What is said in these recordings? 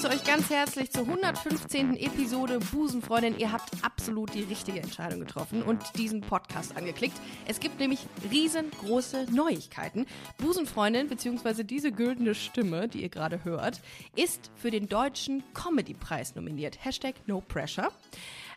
Begrüße euch ganz herzlich zur 115. Episode Busenfreundin. Ihr habt absolut die richtige Entscheidung getroffen und diesen Podcast angeklickt. Es gibt nämlich riesengroße Neuigkeiten. Busenfreundin, beziehungsweise diese güldene Stimme, die ihr gerade hört, ist für den Deutschen Comedy-Preis nominiert. Hashtag No Pressure.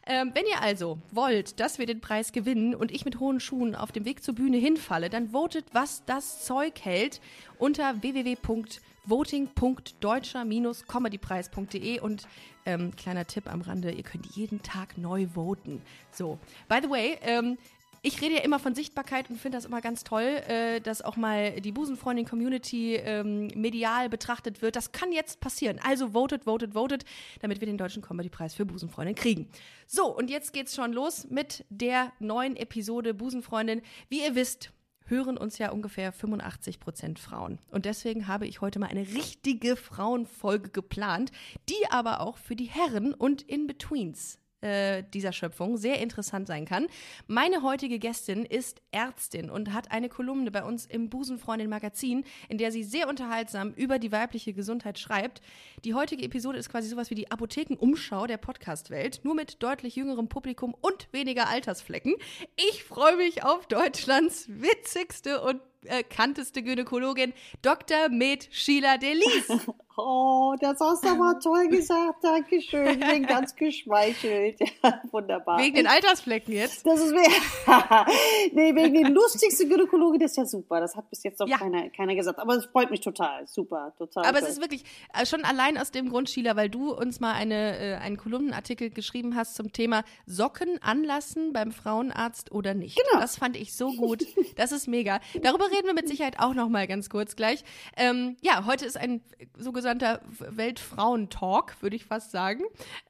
Ähm, wenn ihr also wollt, dass wir den Preis gewinnen und ich mit hohen Schuhen auf dem Weg zur Bühne hinfalle, dann votet, was das Zeug hält unter www.busenfreundin.com voting.deutscher-comedypreis.de und ähm, kleiner Tipp am Rande, ihr könnt jeden Tag neu voten. So, by the way, ähm, ich rede ja immer von Sichtbarkeit und finde das immer ganz toll, äh, dass auch mal die Busenfreundin-Community ähm, medial betrachtet wird. Das kann jetzt passieren. Also votet, votet, votet, damit wir den Deutschen Comedy-Preis für Busenfreundin kriegen. So, und jetzt geht's schon los mit der neuen Episode Busenfreundin. Wie ihr wisst, hören uns ja ungefähr 85 Prozent Frauen. Und deswegen habe ich heute mal eine richtige Frauenfolge geplant, die aber auch für die Herren und In-Betweens äh, dieser Schöpfung sehr interessant sein kann. Meine heutige Gästin ist Ärztin und hat eine Kolumne bei uns im Busenfreundin Magazin, in der sie sehr unterhaltsam über die weibliche Gesundheit schreibt. Die heutige Episode ist quasi sowas wie die Apothekenumschau der Podcastwelt, nur mit deutlich jüngerem Publikum und weniger Altersflecken. Ich freue mich auf Deutschlands witzigste und kanteste Gynäkologin, Dr. Med Sheila Delis. Oh, das hast du aber toll gesagt. Dankeschön. Ich bin ganz geschmeichelt. Ja, wunderbar. Wegen den Altersflecken jetzt? Das ist nee, wegen den lustigsten Gynäkologe, das ist ja super. Das hat bis jetzt noch ja. keiner, keiner gesagt. Aber es freut mich total. Super, total. Aber toll. es ist wirklich äh, schon allein aus dem Grund, Sheila, weil du uns mal eine, äh, einen Kolumnenartikel geschrieben hast zum Thema Socken anlassen beim Frauenarzt oder nicht. Genau. Das fand ich so gut. Das ist mega. Darüber reden wir mit Sicherheit auch noch mal ganz kurz gleich. Ähm, ja, heute ist ein so sogenannter Weltfrauentalk, würde ich fast sagen.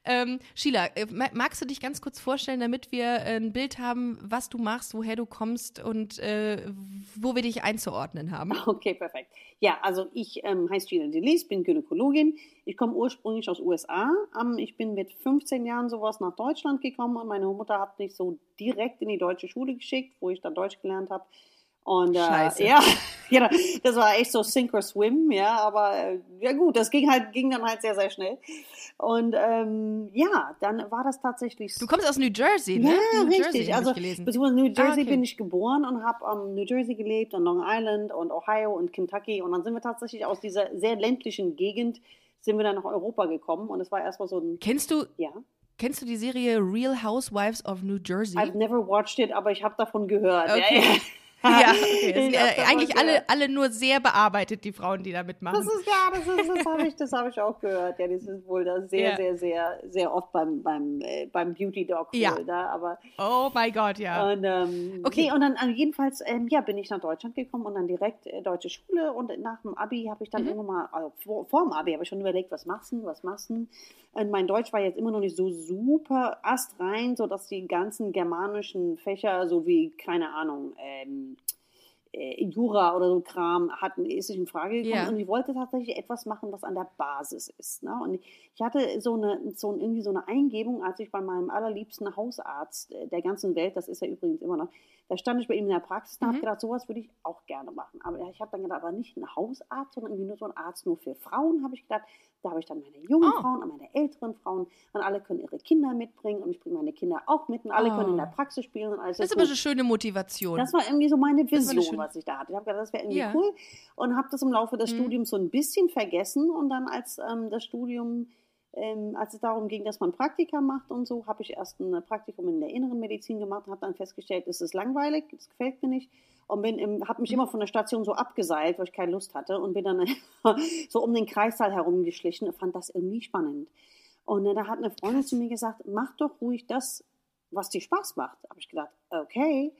Ähm, Sheila, äh, magst du dich ganz kurz vorstellen, damit wir äh, ein Bild haben, was du machst, woher du kommst und äh, wo wir dich einzuordnen haben? Okay, perfekt. Ja, also ich ähm, heiße Sheila Delis, bin Gynäkologin. Ich komme ursprünglich aus USA. Ähm, ich bin mit 15 Jahren sowas nach Deutschland gekommen und meine Mutter hat mich so direkt in die deutsche Schule geschickt, wo ich dann Deutsch gelernt habe. Und äh, ja, genau, das war echt so Sink or Swim, ja, aber äh, ja gut, das ging halt, ging dann halt sehr, sehr schnell. Und ähm, ja, dann war das tatsächlich. Du kommst aus New Jersey, ne? Ja, New richtig. Jersey, also beziehungsweise New ah, Jersey ah, okay. bin ich geboren und habe um, New Jersey gelebt und Long Island und Ohio und Kentucky und dann sind wir tatsächlich aus dieser sehr ländlichen Gegend sind wir dann nach Europa gekommen und es war erstmal so ein. Kennst du? Ja. Kennst du die Serie Real Housewives of New Jersey? I've never watched it, aber ich habe davon gehört. Okay. Ja, ja. ja, okay. Sind, äh, eigentlich alle, alle nur sehr bearbeitet, die Frauen, die da mitmachen. Das ist ja, das, ist, das habe ich, das hab ich auch gehört. Ja, das ist wohl da sehr, ja. sehr, sehr, sehr oft beim, beim, äh, beim Beauty Dog ja. da. Aber, oh mein Gott, ja. Und, ähm, okay. Nee, und dann also jedenfalls, ähm, ja, bin ich nach Deutschland gekommen und dann direkt äh, deutsche Schule und nach dem Abi habe ich dann mhm. irgendwann mal, also vor, vor dem Abi habe ich schon überlegt, was machst du, was machst du? Und mein Deutsch war jetzt immer noch nicht so super astrein, sodass die ganzen germanischen Fächer, so wie, keine Ahnung, ähm, äh, Jura oder so Kram hatten, ist nicht in Frage gekommen. Yeah. Und ich wollte tatsächlich etwas machen, was an der Basis ist. Ne? Und ich hatte so eine, so irgendwie so eine Eingebung, als ich bei meinem allerliebsten Hausarzt äh, der ganzen Welt, das ist er übrigens immer noch, da stand ich bei ihm in der Praxis und mhm. habe gedacht, sowas würde ich auch gerne machen. Aber ich habe dann gedacht, aber nicht ein Hausarzt, sondern irgendwie nur so ein Arzt nur für Frauen, habe ich gedacht. Da habe ich dann meine jungen oh. Frauen und meine älteren Frauen und alle können ihre Kinder mitbringen und ich bringe meine Kinder auch mit und alle oh. können in der Praxis spielen. Und alles das ist aber eine schöne Motivation. Das war irgendwie so meine Vision, was ich da hatte. Ich habe gedacht, das wäre irgendwie ja. cool und habe das im Laufe des mhm. Studiums so ein bisschen vergessen und dann als ähm, das Studium ähm, als es darum ging, dass man Praktika macht und so, habe ich erst ein Praktikum in der inneren Medizin gemacht, habe dann festgestellt, es ist langweilig, das gefällt mir nicht und bin habe mich immer von der Station so abgeseilt, weil ich keine Lust hatte und bin dann so um den Kreissaal herumgeschlichen und fand das irgendwie spannend. Und äh, da hat eine Freundin zu mir gesagt, mach doch ruhig das, was dir Spaß macht. Habe ich gedacht, okay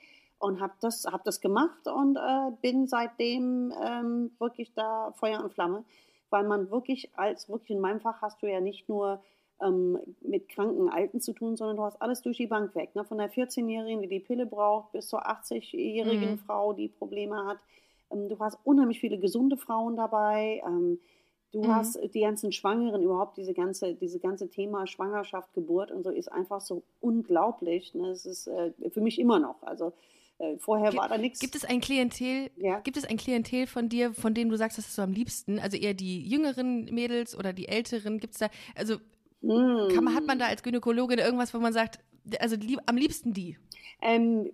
und habe das, hab das gemacht und äh, bin seitdem ähm, wirklich da Feuer und Flamme weil man wirklich als, wirklich in meinem Fach hast du ja nicht nur ähm, mit kranken Alten zu tun, sondern du hast alles durch die Bank weg. Ne? Von der 14-Jährigen, die die Pille braucht, bis zur 80-jährigen mhm. Frau, die Probleme hat. Ähm, du hast unheimlich viele gesunde Frauen dabei. Ähm, du Mhm. hast die ganzen Schwangeren, überhaupt diese ganze, diese ganze Thema Schwangerschaft, Geburt und so ist einfach so unglaublich. Ne? Es ist äh, für mich immer noch. Also vorher Gibt- war da nichts. Gibt es ein Klientel, Ja. gibt es ein Klientel von dir, von dem du sagst, das ist so am liebsten? Also eher die jüngeren Mädels oder die älteren? Gibt es da, also Hm. kann man, hat man da als Gynäkologin irgendwas, wo man sagt, also lieb, am liebsten die? Ähm,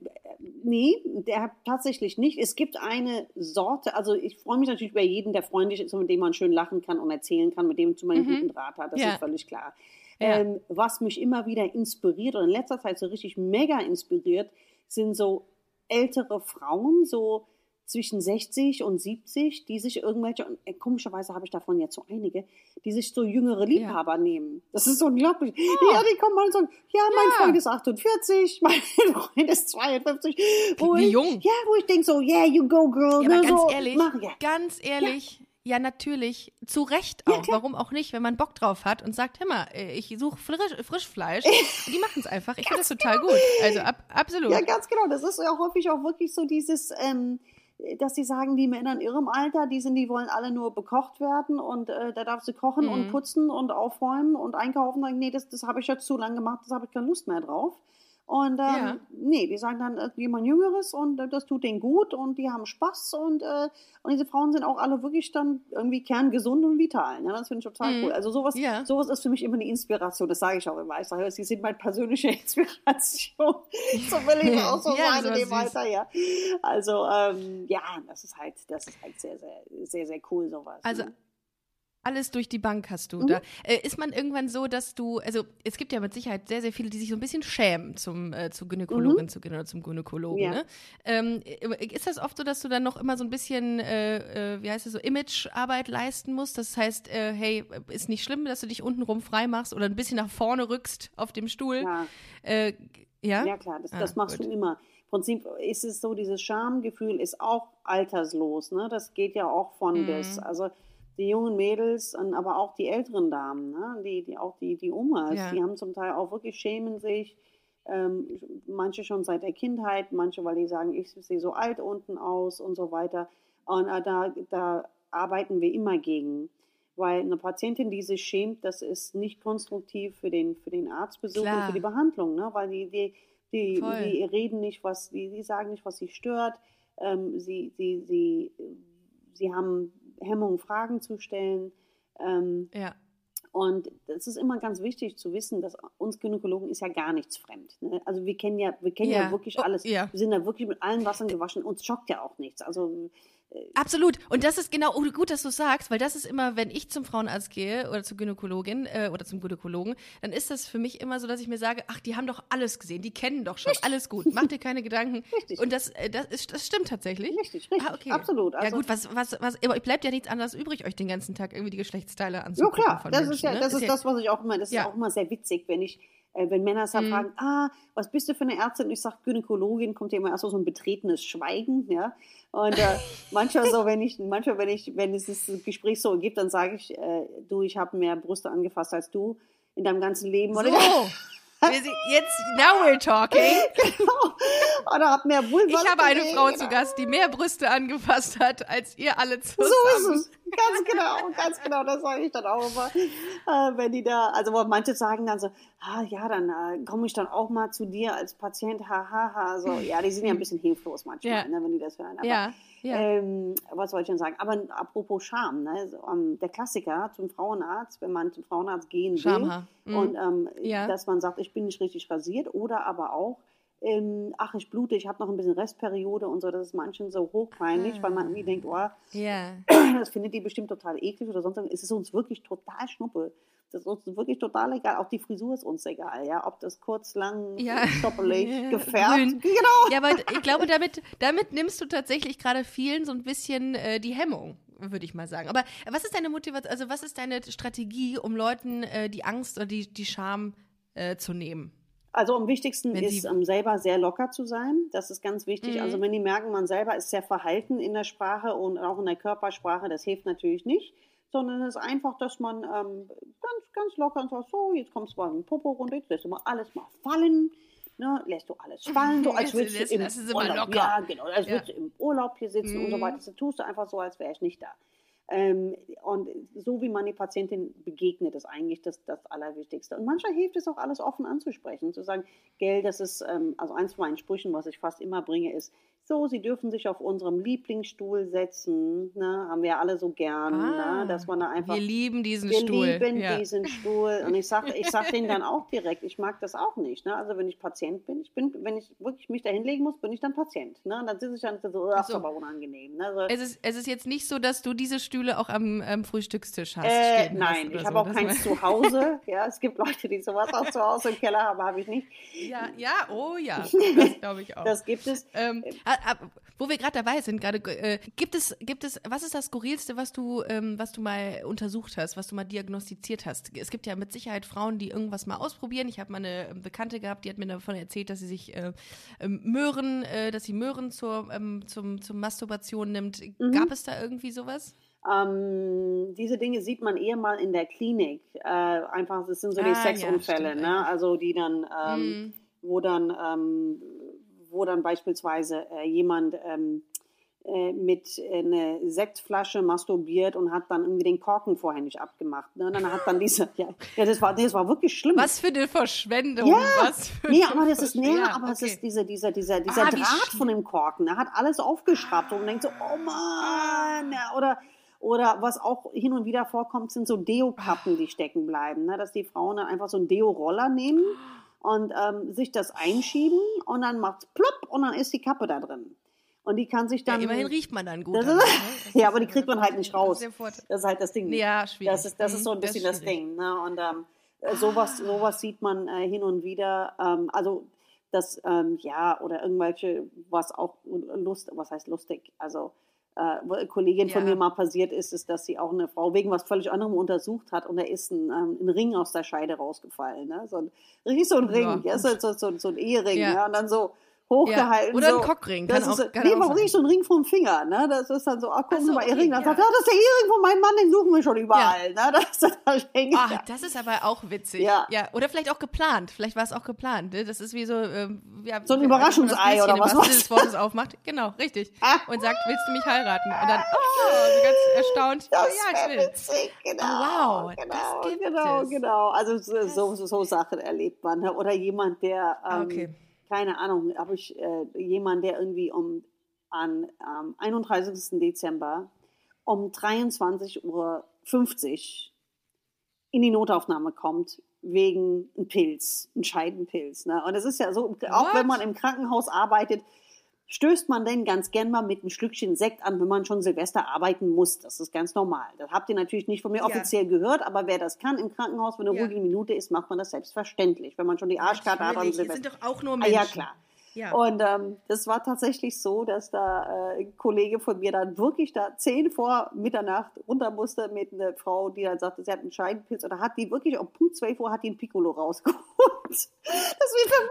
nee, der tatsächlich nicht. Es gibt eine Sorte, also ich freue mich natürlich über jeden, der freundlich ist und mit dem man schön lachen kann und erzählen kann, mit dem man einen Mhm. guten Draht hat. Das Ja. ist völlig klar. Ja. Ähm, was mich immer wieder inspiriert und in letzter Zeit so richtig mega inspiriert, sind so ältere Frauen, so zwischen 60 und 70, die sich irgendwelche, und äh, komischerweise habe ich davon jetzt so einige, die sich so jüngere Liebhaber nehmen. Das ist so unglaublich. Ja, die kommen mal und sagen, ja, mein Oh. Ja. Freund ist 48, mein Freund ist 52. Wo Wie ich, jung. Ja, wo ich denke so, yeah, you go, girl. Ja, aber ne, ganz so, ehrlich, Mach, ja. ganz ehrlich, ja. natürlich, zu Recht Ja, auch. klar. Warum auch nicht, wenn man Bock drauf hat und sagt, hör mal, äh, ich suche Frisch, Frischfleisch. die machen es einfach. Ich finde das total gut. Also ab, absolut. Ja, ganz genau. Das ist ja häufig auch wirklich so dieses, ähm, dass sie sagen, die Männer in ihrem Alter, die sind, die wollen alle nur bekocht werden und äh, da darfst du kochen Mhm. und putzen und aufräumen und einkaufen. Sagen, nee, das, das habe ich jetzt zu lange gemacht, das habe ich keine Lust mehr drauf. Und ähm, Ja. nee, die sagen dann äh, jemand Jüngeres und äh, das tut denen gut und die haben Spaß und, äh, und diese Frauen sind auch alle wirklich dann irgendwie kerngesund und vital. Ja, das finde ich total Mhm. cool. Also sowas, Ja. sowas ist für mich immer eine Inspiration, das sage ich auch immer. Ich sage, sie sind meine persönliche Inspiration. so will ich auch so Ja, sein in dem. Alter, ja. Also ähm, ja, das ist halt, das ist halt sehr, sehr, sehr, sehr cool sowas. Also ne? Alles durch die Bank hast Mhm. du da. Äh, ist man irgendwann so, dass du, also es gibt ja mit Sicherheit sehr, sehr viele, die sich so ein bisschen schämen, zum, äh, zur Gynäkologin zu gehen oder zum Gynäkologen. Mhm. Ja. Ne? Ähm, äh, ist das oft so, dass du dann noch immer so ein bisschen, äh, äh, wie heißt es so, Imagearbeit leisten musst? Das heißt, äh, hey, ist nicht schlimm, dass du dich untenrum frei machst oder ein bisschen nach vorne rückst auf dem Stuhl? ja. Ja? Ja, klar, das, Ah, das machst gut. du immer. Im Prinzip ist es so, dieses Schamgefühl ist auch alterslos. Ne? Das geht ja auch von Mhm. bis. Also die jungen Mädels, und aber auch die älteren Damen, ne? die, die, auch die, die Omas, Ja. die haben zum Teil auch wirklich schämen sich. Ähm, manche schon seit der Kindheit, manche, weil die sagen, ich sehe so alt unten aus und so weiter. Und äh, da, da arbeiten wir immer gegen. Weil eine Patientin, die sich schämt, das ist nicht konstruktiv für den, für den Arztbesuch und Klar. für die Behandlung. Ne? Weil die, die, die, die reden nicht, was, die, die sagen nicht, was sie stört. Ähm, sie, sie, sie, sie haben Hemmungen, Fragen zu stellen. Ähm, Ja. und es ist immer ganz wichtig zu wissen, dass uns Gynäkologen ist ja gar nichts fremd. Ne? Also wir kennen ja, wir kennen ja, Ja. wirklich Oh, alles. ja. Wir sind da wirklich mit allen Wassern gewaschen. Uns schockt ja auch nichts. Also Absolut. Und das ist genau, oh, gut, dass du sagst, weil das ist immer, wenn ich zum Frauenarzt gehe oder zur Gynäkologin äh, oder zum Gynäkologen, dann ist das für mich immer so, dass ich mir sage, ach, die haben doch alles gesehen, die kennen doch schon, alles gut, mach dir keine Gedanken. Richtig. Und das, äh, das, ist, das stimmt tatsächlich. richtig, richtig, Ah, okay. absolut. Also, ja gut, was, was, was, aber bleibt ja nichts anderes übrig, euch den ganzen Tag irgendwie die Geschlechtsteile Ja anzugucken klar, von das Menschen, ist ja, ne? das ist ja, das, was ich auch immer, das Ja. ist auch immer sehr witzig, wenn ich, wenn Männer dann Mhm. fragen, ah, was bist du für eine Ärztin? Und ich sage Gynäkologin, kommt ja immer erst so ein betretenes Schweigen, ja. Und äh, manchmal so, wenn ich, manchmal, wenn ich, wenn es das Gespräch so gibt, dann sage ich, äh, du, ich habe mehr Brüste angefasst als du in deinem ganzen Leben. So. Jetzt, now we're talking. oder hab mehr. Ich habe eine Frau genau. zu Gast, die mehr Brüste angefasst hat, als ihr alle zusammen. So ist es. Ganz genau, ganz genau, das sage ich dann auch immer. Äh, wenn die da, also wo manche sagen dann so, ah ja, dann äh, komme ich dann auch mal zu dir als Patient, hahaha. Ha, ha. So, ja, die sind ja ein bisschen hilflos manchmal, Ja. ne, wenn die das hören. Aber, Ja, ja. Ähm, was soll ich denn sagen? Aber apropos Scham, ne? ähm, der Klassiker zum Frauenarzt, wenn man zum Frauenarzt gehen will. Mhm. und ähm, Ja. dass man sagt, ich bin nicht richtig rasiert oder aber auch, ähm, ach, ich blute, ich habe noch ein bisschen Restperiode und so, das ist manchen so hochpeinlich, weil man irgendwie denkt, oh, ja. das findet die bestimmt total eklig oder sonst irgendwas. Es ist uns wirklich total schnuppe. Das ist uns wirklich total egal. Auch die Frisur ist uns egal, ja. Ob das kurz, lang, Ja. stoppelig, Ja. gefärbt. Grün. Genau. Ja, aber ich glaube, damit, damit nimmst du tatsächlich gerade vielen so ein bisschen äh, die Hemmung, würde ich mal sagen. Aber was ist deine Motivation, also was ist deine Strategie, um Leuten äh, die Angst oder die, die Scham äh, zu nehmen? Also am wichtigsten Wenn ist, um selber sehr locker zu sein. Das ist ganz wichtig. Mhm. Also wenn die merken, man selber ist sehr verhalten in der Sprache und auch in der Körpersprache, das hilft natürlich nicht. Sondern es ist einfach, dass man ähm, ganz, ganz locker sagt, so, jetzt kommst du mal in den Popo runter, jetzt lässt du mal alles mal fallen. ne, lässt du alles fallen, so als würdest Lässt- du im Urlaub, ja, genau, als Ja. würdest du im Urlaub hier sitzen und so Mhm. weiter. Das tust du einfach so, als wäre ich nicht da. Ähm, und so wie man die Patientin begegnet, ist eigentlich das, das Allerwichtigste. Und manchmal hilft es auch, alles offen anzusprechen, zu sagen, gell, das ist, ähm, also eins von meinen Sprüchen, was ich fast immer bringe, ist, so, Sie dürfen sich auf unserem Lieblingsstuhl setzen, ne, haben wir alle so gern, Ah, ne, dass man da einfach Wir lieben diesen wir Stuhl. lieben ja. diesen Stuhl. Und ich sage ich sag denen dann auch direkt, ich mag das auch nicht. Ne? Also wenn ich Patient bin, ich bin, wenn ich wirklich mich da hinlegen muss, bin ich dann Patient. Ne? Und dann sitze ich dann so, ach, so. ist aber unangenehm. Ne? Also, Es ist, es ist jetzt nicht so, dass du diese Stühle auch am, am Frühstückstisch hast. äh, hast nein, oder ich so. habe auch Das keins zu Hause. Ja, es gibt Leute, die sowas auch zu Hause im Keller haben, habe ich nicht. Ja, ja, oh ja, das glaube ich auch. Das gibt es. Ähm, ah, ah, wo wir gerade dabei sind, gerade äh, gibt es, gibt es, was ist das skurrilste, was du, ähm, was du mal untersucht hast, was du mal diagnostiziert hast? Es gibt ja mit Sicherheit Frauen, die irgendwas mal ausprobieren. Ich habe mal eine ähm, Bekannte gehabt, die hat mir davon erzählt, dass sie sich äh, ähm, Möhren, äh, dass sie Möhren zur, ähm, zum, zum Masturbation nimmt. Mhm. Gab es da irgendwie sowas? Ähm, diese Dinge sieht man eher mal in der Klinik. Äh, einfach, das sind so die Ah, ja, Sexunfälle, stimmt ne? Also die dann, ähm, Mhm. wo dann, ähm, wo dann beispielsweise äh, jemand ähm, äh, mit einer Sektflasche masturbiert und hat dann irgendwie den Korken vorher nicht abgemacht. Ne? Und dann hat dann diese, ja, ja das war, das war wirklich schlimm. Was für eine Verschwendung. Ja, was für Nee, aber das ist, nee. Ja, aber es okay. ist dieser, dieser, dieser, dieser Ah, Draht von dem Korken. Er hat alles aufgeschraubt und denkt so, oh Mann. Oder, oder was auch hin und wieder vorkommt, sind so Deo-Kappen, die stecken bleiben. Ne? Dass die Frauen dann einfach so einen Deo-Roller nehmen und ähm, sich das einschieben und dann macht's plopp und dann ist die Kappe da drin. Und die kann sich Ja, dann. immerhin riecht man dann gut. Das ist- ne? Das ja, aber die kriegt man halt nicht das raus. Das ist halt das Ding. Ja, schwierig. Das ist, das ist so ein Mhm, das bisschen das, schwierig. Ding. Ne? Und ähm, äh, sowas, sowas sieht man äh, hin und wieder. Ähm, also das, ähm, ja, oder irgendwelche, was auch Lust, was heißt lustig? Also äh, Kollegin von Ja. mir mal passiert ist, ist, dass sie auch eine Frau wegen was völlig anderem untersucht hat und da ist ein, ähm, ein Ring aus der Scheide rausgefallen. Ne? So ein, richtig so ein Ring, Ja, ja, so, so, so, so ein Ehering, Ja. ja. und dann so hochgehalten. Oder ein so. Cockring, Das kann ist, auch- kann nee, warum nicht so ein Ring vom Finger? Ne? Das ist dann so, ah, gucken Ach Sie so, mal, Ihr okay, Ring. Dann ja. sagt, ah, das ist der Ehering von meinem Mann, den suchen wir schon überall. Ne? Das ist dann hängt Ah, da. das ist aber auch witzig. Ja. Oder vielleicht auch geplant. Vielleicht war es auch geplant. Ne? Das ist wie so, ähm, ja, So ein das Überraschungsei oder was? Sinne des Wortes aufmacht. Genau, richtig. Ah. Und sagt, willst du mich heiraten? Und dann, oh, so ganz erstaunt. Das ja, ich will. witzig, genau. Oh, wow, genau, das gibt genau, es. genau. Also so, so, so, Sachen erlebt man. Ne? Oder jemand, der, ähm, Okay. Keine Ahnung, habe ich äh, jemand, der irgendwie um an am 31. Dezember um 23.50 Uhr in die Notaufnahme kommt wegen einem Pilz, einem Scheidenpilz. Ne? Und es ist ja so, auch What? wenn man im Krankenhaus arbeitet, stößt man denn ganz gern mal mit einem Schlückchen Sekt an, wenn man schon Silvester arbeiten muss. Das ist ganz normal. Das habt ihr natürlich nicht von mir Ja. offiziell gehört, aber wer das kann im Krankenhaus, wenn eine Ja. ruhige Minute ist, macht man das selbstverständlich. Wenn man schon die Arschkarte hat wir Silvester. sind doch auch nur Ah, Menschen. ja, klar. Ja. Und ähm, das war tatsächlich so, dass da äh, ein Kollege von mir dann wirklich da zehn vor Mitternacht runter musste mit einer Frau, die dann sagte, sie hat einen Scheidenpilz oder hat die wirklich um Punkt 12 Uhr hat die ein Piccolo rausgeholt.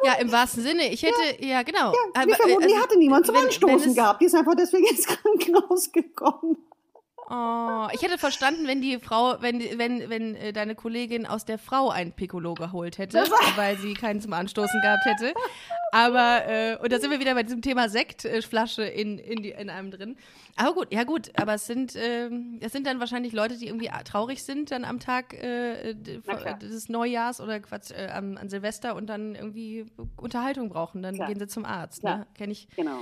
Ja, im wahrsten Sinne. Ich hätte, ja, genau. wir Aber, vermuten äh, die also, hatte niemand zum wenn- wenn Anstoßen es- gehabt. Die ist einfach deswegen ins Krankenhaus gekommen. Oh, ich hätte verstanden, wenn die Frau, wenn, wenn, wenn äh, deine Kollegin aus der Frau ein Piccolo geholt hätte, weil sie keinen zum Anstoßen gehabt hätte. Aber, äh, und da sind wir wieder bei diesem Thema Sektflasche in, in, die, in einem drin. Aber gut, ja gut, aber es sind, ähm, es sind dann wahrscheinlich Leute, die irgendwie traurig sind dann am Tag äh, des Neujahrs oder Quatsch, äh, an, an Silvester und dann irgendwie Unterhaltung brauchen. Dann Klar. gehen sie zum Arzt. Klar. Ne? Kenn ich. Genau.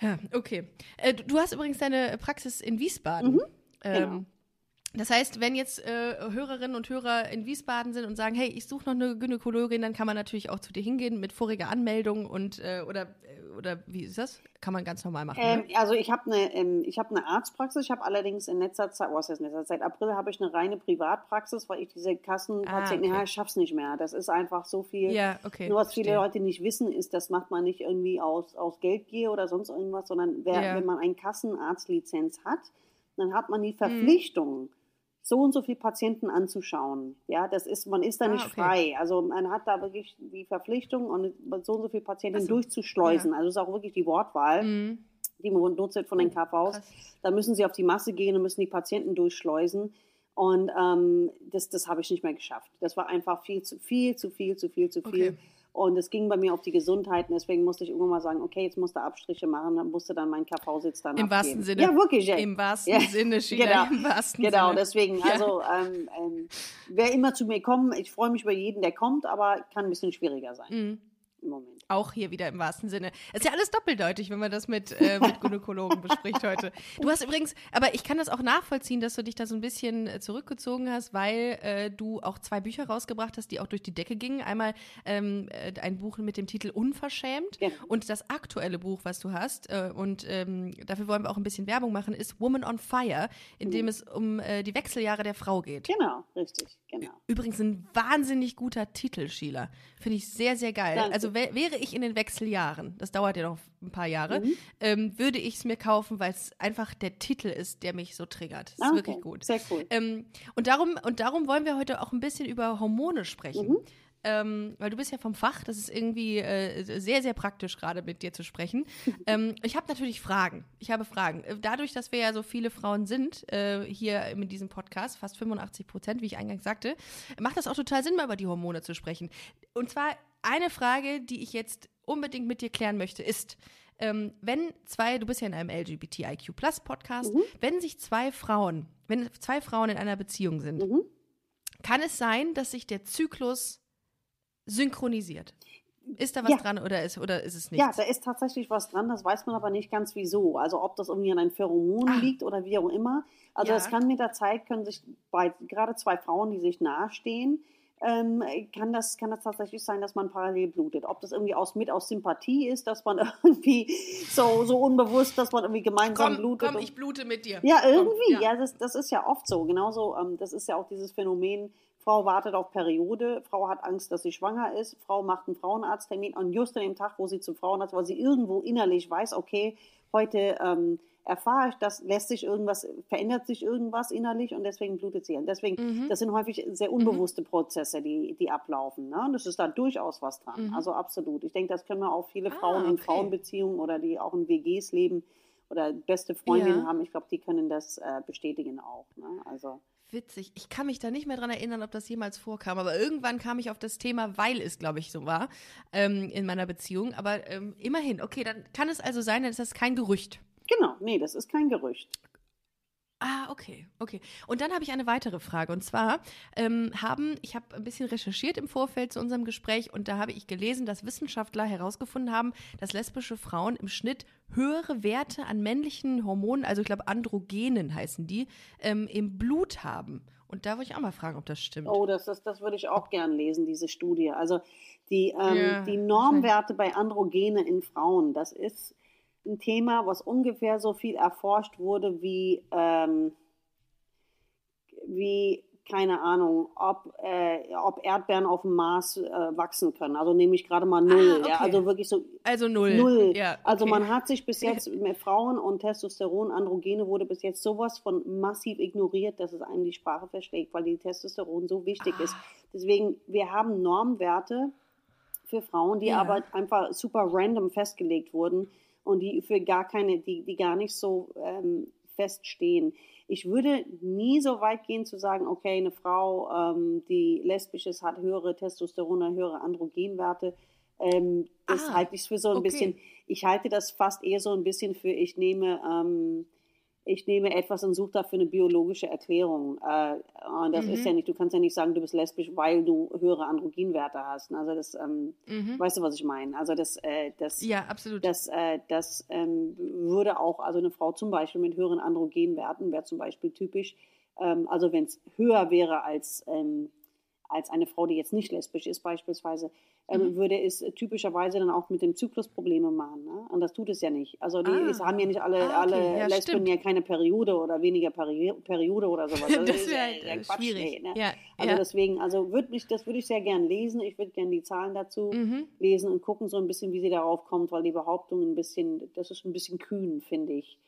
Ja, okay. Äh, du, hast übrigens deine Praxis in Wiesbaden. Ähm, genau. Das heißt, wenn jetzt äh, Hörerinnen und Hörer in Wiesbaden sind und sagen, hey, ich suche noch eine Gynäkologin, dann kann man natürlich auch zu dir hingehen mit voriger Anmeldung und äh, oder äh, oder wie ist das? Kann man ganz normal machen. Ähm, ne? also ich habe eine, ähm, ich habe eine Arztpraxis. Ich habe allerdings in letzter Zeit, was heißt in letzter Zeit, April habe ich eine reine Privatpraxis, weil ich diese Kassenpatienten, Ah, okay. ja, ich schaff's nicht mehr. Das ist einfach so viel. Ja, okay, Nur was viele verstehe. Leute nicht wissen, ist, das macht man nicht irgendwie aus, aus Geldgier oder sonst irgendwas, sondern wer, Ja. wenn man eine Kassenarztlizenz hat, dann hat man die Mhm. Verpflichtung, so und so viele Patienten anzuschauen. Ja, das ist, man ist da Ah, nicht okay. frei. Also man hat da wirklich die Verpflichtung, und so und so viele Patienten Ach so. durchzuschleusen. Also das ist auch wirklich die Wortwahl Mhm. die man nutzt von den KVs. krass. Da müssen sie auf die Masse gehen und müssen die Patienten durchschleusen. Und ähm, das, das habe ich nicht mehr geschafft. Das war einfach viel zu viel, zu viel, zu viel, zu viel. Okay. Und es ging bei mir auf die Gesundheit und deswegen musste ich irgendwann mal sagen, okay, jetzt musst du Abstriche machen, dann musste dann mein KV-Sitz dann Im abgeben. wahrsten Sinne. Ja, wirklich. Ja. Im wahrsten Ja. Sinne, Sheila, Genau. im wahrsten Genau, Sinne. deswegen, also ähm, ähm, wer immer zu mir kommt, ich freue mich über jeden, der kommt, aber kann ein bisschen schwieriger sein Mhm. Im Moment. Auch hier wieder im wahrsten Sinne. Ist ja alles doppeldeutig, wenn man das mit, äh, mit Gynäkologen bespricht heute. Du hast übrigens, aber ich kann das auch nachvollziehen, dass du dich da so ein bisschen äh, zurückgezogen hast, weil äh, du auch zwei Bücher rausgebracht hast, die auch durch die Decke gingen. Einmal ähm, äh, ein Buch mit dem Titel Unverschämt Ja. und das aktuelle Buch, was du hast, äh, und ähm, dafür wollen wir auch ein bisschen Werbung machen, ist Woman on Fire, in dem es um äh, die Wechseljahre der Frau geht. Genau, richtig, genau. Übrigens ein wahnsinnig guter Titel, Sheila. Finde ich sehr, sehr geil. Danke. Also wär, wäre ich in den Wechseljahren, das dauert ja noch ein paar Jahre, Mhm. ähm, würde ich es mir kaufen, weil es einfach der Titel ist, der mich so triggert. Das ist Ah, okay. wirklich gut. Sehr cool. Ähm, und, darum, und darum wollen wir heute auch ein bisschen über Hormone sprechen. Mhm. Ähm, weil du bist ja vom Fach, das ist irgendwie äh, sehr, sehr praktisch gerade mit dir zu sprechen. ähm, ich habe natürlich Fragen. Ich habe Fragen. Äh, Dadurch, dass wir ja so viele Frauen sind äh, hier in diesem Podcast, fast 85 Prozent, wie ich eingangs sagte, macht das auch total Sinn, mal über die Hormone zu sprechen. Und zwar eine Frage, die ich jetzt unbedingt mit dir klären möchte, ist, ähm, wenn zwei, du bist ja in einem LGBTIQ Plus Podcast, wenn sich zwei Frauen, wenn zwei Frauen in einer Beziehung sind, Mhm. kann es sein, dass sich der Zyklus synchronisiert? Ist da was Ja. dran oder ist, oder ist es nichts? Ja, da ist tatsächlich was dran, das weiß man aber nicht ganz wieso. Also ob das irgendwie an einem Pheromon Ah. liegt oder wie auch immer. Also Ja. das kann mit der Zeit, können sich bei gerade zwei Frauen, die sich nahestehen, ähm, kann, das, kann das tatsächlich sein, dass man parallel blutet. Ob das irgendwie aus, mit aus Sympathie ist, dass man irgendwie so, so unbewusst, dass man irgendwie gemeinsam komm, blutet. komm, ich blute mit dir. Ja, Komm, irgendwie. ja. Ja, das, das ist ja oft so. Genauso, ähm, das ist ja auch dieses Phänomen, Frau wartet auf Periode, Frau hat Angst, dass sie schwanger ist, Frau macht einen Frauenarzttermin und just an dem Tag, wo sie zum Frauenarzt, weil sie irgendwo innerlich weiß, okay, heute ähm, erfahre ich, das lässt sich irgendwas, verändert sich irgendwas innerlich und deswegen blutet sie. Und deswegen, Mhm. das sind häufig sehr unbewusste Prozesse, die, die ablaufen. Ne? Und es ist da durchaus was dran. Mhm. Also absolut. Ich denke, das können wir auch viele Ah, Frauen in okay. Frauenbeziehungen oder die auch in WGs leben oder beste Freundinnen Ja. haben, ich glaube, die können das äh, bestätigen auch. Ne? Also Witzig. Ich kann mich da nicht mehr dran erinnern, ob das jemals vorkam, aber irgendwann kam ich auf das Thema, weil es, glaube ich, so war ähm, in meiner Beziehung. Aber ähm, immerhin, okay, dann kann es also sein, dann ist das kein Gerücht. Genau, nee, das ist kein Gerücht. Ah, okay, okay. Und dann habe ich eine weitere Frage. Und zwar ähm, haben, ich habe ein bisschen recherchiert im Vorfeld zu unserem Gespräch und da habe ich gelesen, dass Wissenschaftler herausgefunden haben, dass lesbische Frauen im Schnitt höhere Werte an männlichen Hormonen, also ich glaube Androgenen heißen die, ähm, im Blut haben. Und da wollte ich auch mal fragen, ob das stimmt. Oh, das, das, das würde ich auch gern lesen, diese Studie. Also die, ähm, Ja, die Normwerte bei Androgene in Frauen, das ist ein Thema, was ungefähr so viel erforscht wurde wie, ähm, wie keine Ahnung, ob, äh, ob Erdbeeren auf dem Mars äh, wachsen können. Also nehme ich gerade mal null. Ah, ja? okay. Also wirklich so Also null. Null. Ja, Also okay. man hat sich bis jetzt mit Frauen und Testosteron, Androgene wurde bis jetzt sowas von massiv ignoriert, dass es einem die Sprache verschlägt, weil die Testosteron so wichtig ist. Ah. Deswegen, wir haben Normwerte für Frauen, die Ja. aber einfach super random festgelegt wurden und die für gar keine, die, die gar nicht so ähm, feststehen. Ich würde nie so weit gehen zu sagen, okay, eine Frau, ähm, die lesbisch ist, hat höhere Testosteron, oder höhere Androgenwerte. Ähm, das Ah, halte ich für so ein okay. bisschen, ich halte das fast eher so ein bisschen für, ich nehme, ähm, ich nehme etwas und suche dafür eine biologische Erklärung. Äh, und das Mhm. ist ja nicht, du kannst ja nicht sagen, du bist lesbisch, weil du höhere Androgenwerte hast. Also das, ähm, Mhm. weißt du, was ich meine? Also das, äh, das, Ja, absolut. das, äh, das ähm, würde auch, also eine Frau zum Beispiel mit höheren Androgenwerten wäre zum Beispiel typisch, ähm, also wenn es höher wäre als, ähm, als eine Frau, die jetzt nicht lesbisch ist beispielsweise, ähm, Mhm. würde es typischerweise dann auch mit dem Zyklus Probleme machen. Ne? Und das tut es ja nicht. Also die Ah. es haben ja nicht alle, Ah, okay. alle Ja, Lesben stimmt. ja keine Periode oder weniger Peri Periode oder sowas. Also das wäre äh, Quatsch, schwierig. nee, ne? Ja, Also ja. deswegen, also würd mich, das würde ich sehr gern lesen. Ich würde gern die Zahlen dazu Mhm. lesen und gucken so ein bisschen, wie sie darauf kommt, weil die Behauptung ein bisschen, das ist ein bisschen kühn, finde ich.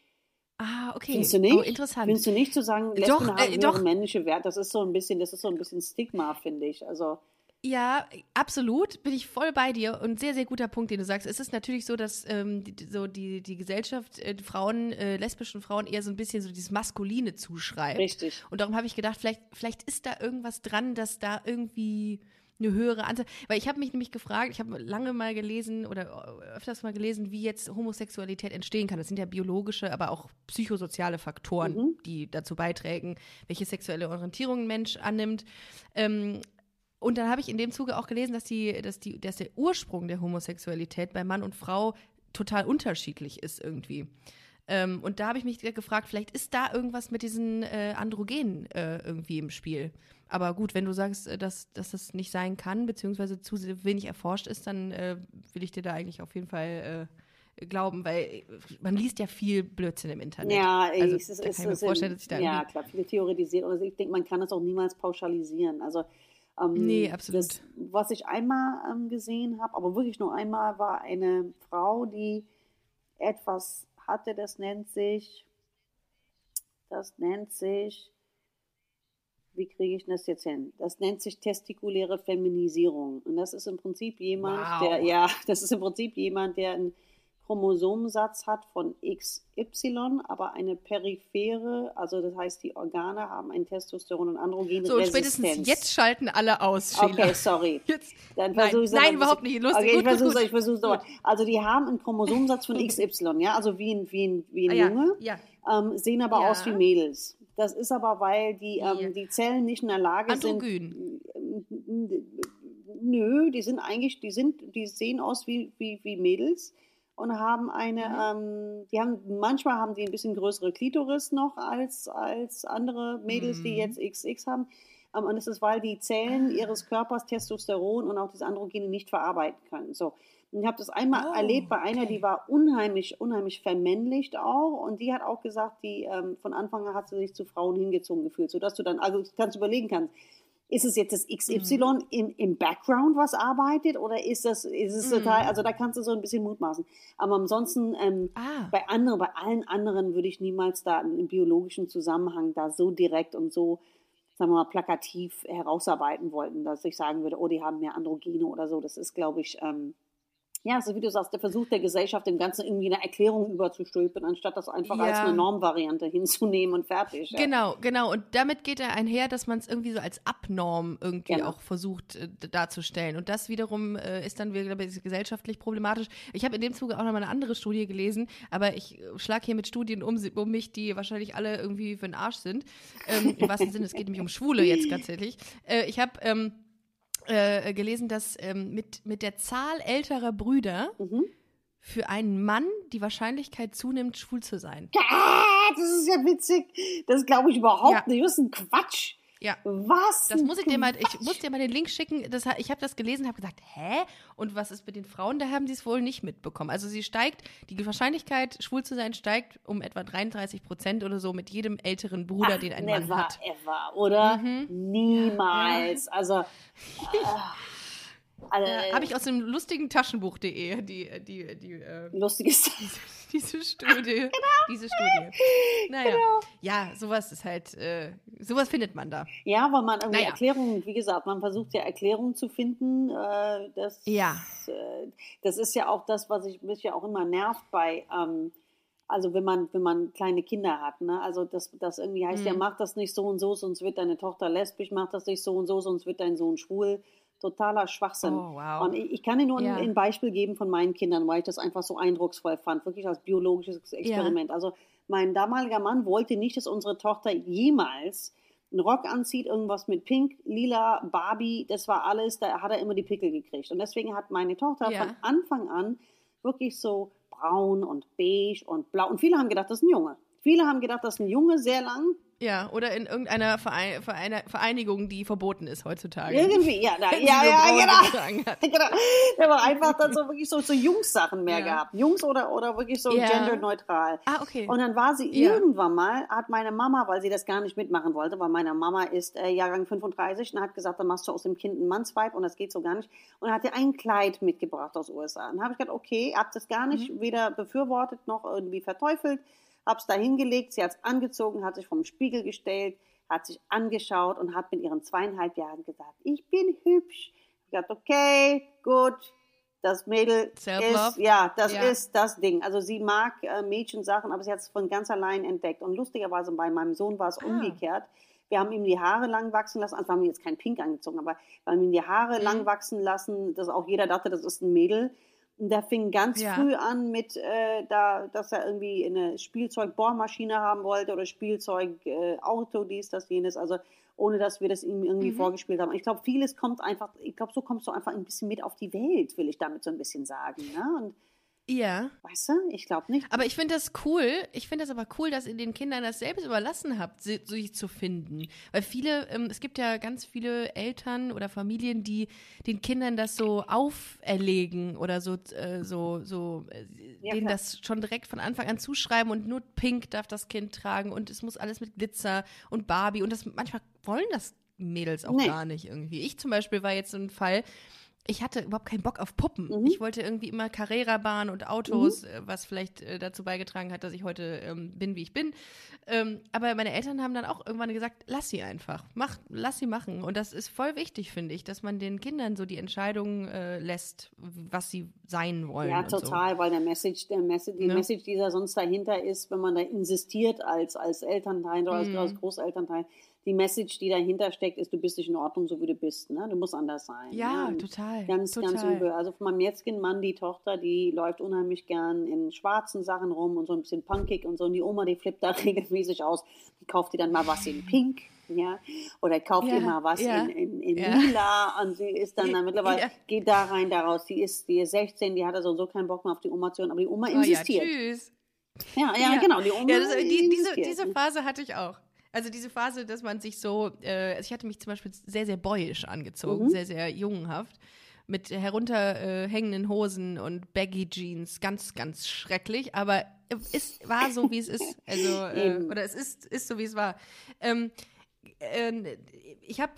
Ah, okay. Findest du nicht? Oh, interessant. Findest du nicht zu sagen, Lesben Doch, haben äh, höhere doch. männliche Wert? Das ist so ein bisschen, das ist so ein bisschen Stigma, finde ich. Also Ja, absolut, bin ich voll bei dir und sehr, sehr guter Punkt, den du sagst. Es ist natürlich so, dass ähm, die, so die, die Gesellschaft äh, Frauen, äh, lesbischen Frauen eher so ein bisschen so dieses Maskuline zuschreibt. richtig. Und darum habe ich gedacht, vielleicht, vielleicht ist da irgendwas dran, dass da irgendwie eine höhere Anzahl. Weil ich habe mich nämlich gefragt, ich habe lange mal gelesen oder öfters mal gelesen, wie jetzt Homosexualität entstehen kann. Das sind ja biologische, aber auch psychosoziale Faktoren, mhm. die dazu beitragen, welche sexuelle Orientierung ein Mensch annimmt. Ähm, und dann habe ich in dem Zuge auch gelesen, dass, die, dass, die, dass der Ursprung der Homosexualität bei Mann und Frau total unterschiedlich ist irgendwie. Ähm, und da habe ich mich gefragt, vielleicht ist da irgendwas mit diesen äh, Androgenen äh, irgendwie im Spiel. Aber gut, wenn du sagst, äh, dass, dass das nicht sein kann, beziehungsweise zu wenig erforscht ist, dann äh, will ich dir da eigentlich auf jeden Fall äh, glauben, weil man liest ja viel Blödsinn im Internet. Ja, also, es ist, da kann ich mir vorstellen, dass ich da Ja, klar, viel theoretisiert. Also ich denke, man kann das auch niemals pauschalisieren. Also ähm, nee, absolut. Das, was ich einmal ähm, gesehen habe, aber wirklich nur einmal, war eine Frau, die etwas hatte, das nennt sich, das nennt sich, wie kriege ich das jetzt hin? Das nennt sich testikuläre Feminisierung. Und das ist im Prinzip jemand, wow. der, ja, das ist im Prinzip jemand, der ein Chromosomensatz hat von XY, aber eine periphere, also das heißt, die Organe haben ein Testosteron- und Androgen So, spätestens jetzt schalten alle aus, Sheila. Okay, sorry. Jetzt, Dann nein, nein überhaupt nicht. Lustig, okay, ich versuche ich versuche es Also die haben einen Chromosomensatz von XY, ja, also wie ein, wie ein, wie ein ah, Junge, ja, ja. Ähm, sehen aber ja. aus wie Mädels. Das ist aber, weil die, ähm, die Zellen nicht in der Lage Androgyn. sind. Nö, die sind eigentlich, die sind, die sehen aus wie, wie, wie Mädels und haben eine, mhm. ähm, die haben, manchmal haben die ein bisschen größere Klitoris noch als, als andere Mädels, mhm. die jetzt XX haben. Ähm, und es ist, weil die Zellen ihres Körpers Testosteron und auch das Androgene nicht verarbeiten können. So. Und ich habe das einmal oh, erlebt bei einer, okay. die war unheimlich, unheimlich vermännlicht auch. Und die hat auch gesagt, die ähm, von Anfang an hat sie sich zu Frauen hingezogen gefühlt, sodass du dann, also kannst überlegen kannst, ist es jetzt das XY mhm. im, im Background, was arbeitet, oder ist das, ist es mhm. total, also da kannst du so ein bisschen mutmaßen. Aber ansonsten, ähm, ah. bei anderen, bei allen anderen würde ich niemals da im biologischen Zusammenhang da so direkt und so, sagen wir mal, plakativ herausarbeiten wollten, dass ich sagen würde, oh, die haben mehr Androgene oder so. Das ist, glaube ich, ähm, ja, also wie du sagst, der Versuch der Gesellschaft, dem Ganzen irgendwie eine Erklärung überzustülpen, anstatt das einfach ja. als eine Normvariante hinzunehmen und fertig. Ja. Genau, genau. Und damit geht er einher, dass man es irgendwie so als Abnorm irgendwie genau. auch versucht äh, darzustellen. Und das wiederum äh, ist dann wieder ich, gesellschaftlich problematisch. Ich habe in dem Zuge auch noch mal eine andere Studie gelesen, aber ich äh, schlage hier mit Studien um, um mich, die wahrscheinlich alle irgendwie für den Arsch sind. Ähm, Im wahrsten Sinne, es geht nämlich um Schwule jetzt tatsächlich. Äh, ich habe ähm, äh, gelesen, dass ähm, mit, mit der Zahl älterer Brüder mhm. für einen Mann die Wahrscheinlichkeit zunimmt, schwul zu sein. Ah, das ist ja witzig. Das glaube ich überhaupt ja. nicht. Das ist ein Quatsch. Ja. Was? Das muss ich dir mal, ich muss dir mal den Link schicken. Das, ich habe das gelesen, habe gesagt, hä? Und was ist mit den Frauen? Da haben sie es wohl nicht mitbekommen. Also sie steigt, die Wahrscheinlichkeit, schwul zu sein, steigt um etwa 33 Prozent oder so mit jedem älteren Bruder, Ach, den ein never, Mann hat. Ever, oder? Mhm. Niemals. Also. Äh, also, äh, Habe ich aus dem lustigen Taschenbuch.de die, die, die, äh, Lustiges. Diese, Studie. genau. Diese Studie. Naja. Genau. Ja, sowas ist halt, äh, sowas findet man da. Ja, weil man irgendwie naja. Erklärungen, wie gesagt, man versucht ja Erklärungen zu finden. Äh, das, ja. Äh, das ist ja auch das, was ich, mich ja auch immer nervt bei, ähm, also wenn man, wenn man kleine Kinder hat, ne? Also das, das irgendwie heißt mhm. ja, mach das nicht so und so, sonst wird deine Tochter lesbisch, mach das nicht so und so, sonst wird dein Sohn schwul totaler Schwachsinn. Oh, wow. Und ich, ich kann dir nur ja. ein, ein, Beispiel geben von meinen Kindern, weil ich das einfach so eindrucksvoll fand, wirklich als biologisches Experiment. Ja. Also mein damaliger Mann wollte nicht, dass unsere Tochter jemals einen Rock anzieht, irgendwas mit Pink, Lila, Barbie, das war alles, da hat er immer die Pickel gekriegt. Und deswegen hat meine Tochter ja. von Anfang an wirklich so braun und beige und blau. Und viele haben gedacht, das ist ein Junge. Viele haben gedacht, das ist ein Junge, sehr lang. Ja, oder in irgendeiner Verein, Verein, Vereinigung, die verboten ist heutzutage. Irgendwie, ja, da, ja, ja, genau. genau. Der war einfach dann so wirklich so, so Jungs-Sachen mehr ja. gehabt. Jungs oder, oder wirklich so ja. genderneutral. Ah, okay. Und dann war sie ja. irgendwann mal, hat meine Mama, weil sie das gar nicht mitmachen wollte, weil meine Mama ist äh, Jahrgang 35 und hat gesagt, dann machst du aus dem Kind ein Mannsweib und das geht so gar nicht. Und hat ihr ein Kleid mitgebracht aus USA. Und dann habe ich gedacht, okay, habt das gar nicht mhm. weder befürwortet noch irgendwie verteufelt hab's da hingelegt, sie hat's angezogen, hat sich vom Spiegel gestellt, hat sich angeschaut und hat mit ihren zweieinhalb Jahren gesagt, ich bin hübsch. Ich dachte, okay, gut, das Mädel ist, ja, das ja. ist das Ding. Also sie mag äh, Mädchensachen, aber sie hat es von ganz allein entdeckt. Und lustigerweise bei meinem Sohn war es ah. umgekehrt. wir haben ihm die Haare lang wachsen lassen, also wir haben ihm jetzt kein Pink angezogen, aber wir haben ihm die Haare Mhm. lang wachsen lassen, dass auch jeder dachte, das ist ein Mädel. Und der fing ganz Ja. früh an mit, äh, da, dass er irgendwie eine Spielzeugbohrmaschine haben wollte oder Spielzeugauto, äh, dies, das, jenes. Also ohne dass wir das ihm irgendwie Mhm. vorgespielt haben. Ich glaube, vieles kommt einfach, ich glaube, so kommst du einfach ein bisschen mit auf die Welt, will ich damit so ein bisschen sagen. Ne? Und Ja. weißt du, ich glaube nicht. Aber ich finde das cool. Ich finde das aber cool, dass ihr den Kindern das selbst überlassen habt, sich zu finden. Weil viele, ähm, es gibt ja ganz viele Eltern oder Familien, die den Kindern das so auferlegen oder so, äh, so, so, äh, Ja, denen klar. das schon direkt von Anfang an zuschreiben und nur Pink darf das Kind tragen und es muss alles mit Glitzer und Barbie und das manchmal wollen das Mädels auch Nee. gar nicht irgendwie. Ich zum Beispiel war jetzt so ein Fall. Ich hatte überhaupt keinen Bock auf Puppen. Mhm. Ich wollte irgendwie immer Carrera-Bahn und Autos, äh, was vielleicht äh, dazu beigetragen hat, dass ich heute ähm, bin, wie ich bin. Ähm, aber meine Eltern haben dann auch irgendwann gesagt, lass sie einfach, mach, lass sie machen. Und das ist voll wichtig, finde ich, dass man den Kindern so die Entscheidung äh, lässt, was sie sein wollen. Ja, und so. total, weil der Message, der Message, die Ne? Message, die da sonst dahinter ist, wenn man da insistiert als, als Elternteil oder als, Mhm. als Großelternteil, die Message, die dahinter steckt, ist, du bist nicht in Ordnung, so wie du bist. Ne? Du musst anders sein. Ja, ne? Total. Ganz, total. ganz übel. Also von meinem jetzigen Mann, die Tochter, die läuft unheimlich gern in schwarzen Sachen rum und so ein bisschen punkig und so. Und die Oma, die flippt da regelmäßig aus. Die kauft ihr dann mal was in Pink, ja. Oder kauft Ja, ihr mal was ja, in, in, in ja. Lila. Und sie ist dann, dann mittlerweile, Ja. geht da rein, da raus. Die ist, die ist 16, die hat also so keinen Bock mehr auf die Oma zu hören. Aber die Oma Oh ja, insistiert. tschüss. ja, ja, genau. Die Oma Ja, das, die, diese, insistiert. diese Phase hatte ich auch. Also diese Phase, dass man sich so, äh, also ich hatte mich zum Beispiel sehr, sehr boyisch angezogen, Mhm. sehr, sehr jungenhaft, mit herunterhängenden Hosen und Baggy Jeans, ganz, ganz schrecklich, aber es war so, wie es ist. Also, äh, oder es ist, ist so, wie es war. Ähm, äh, ich habe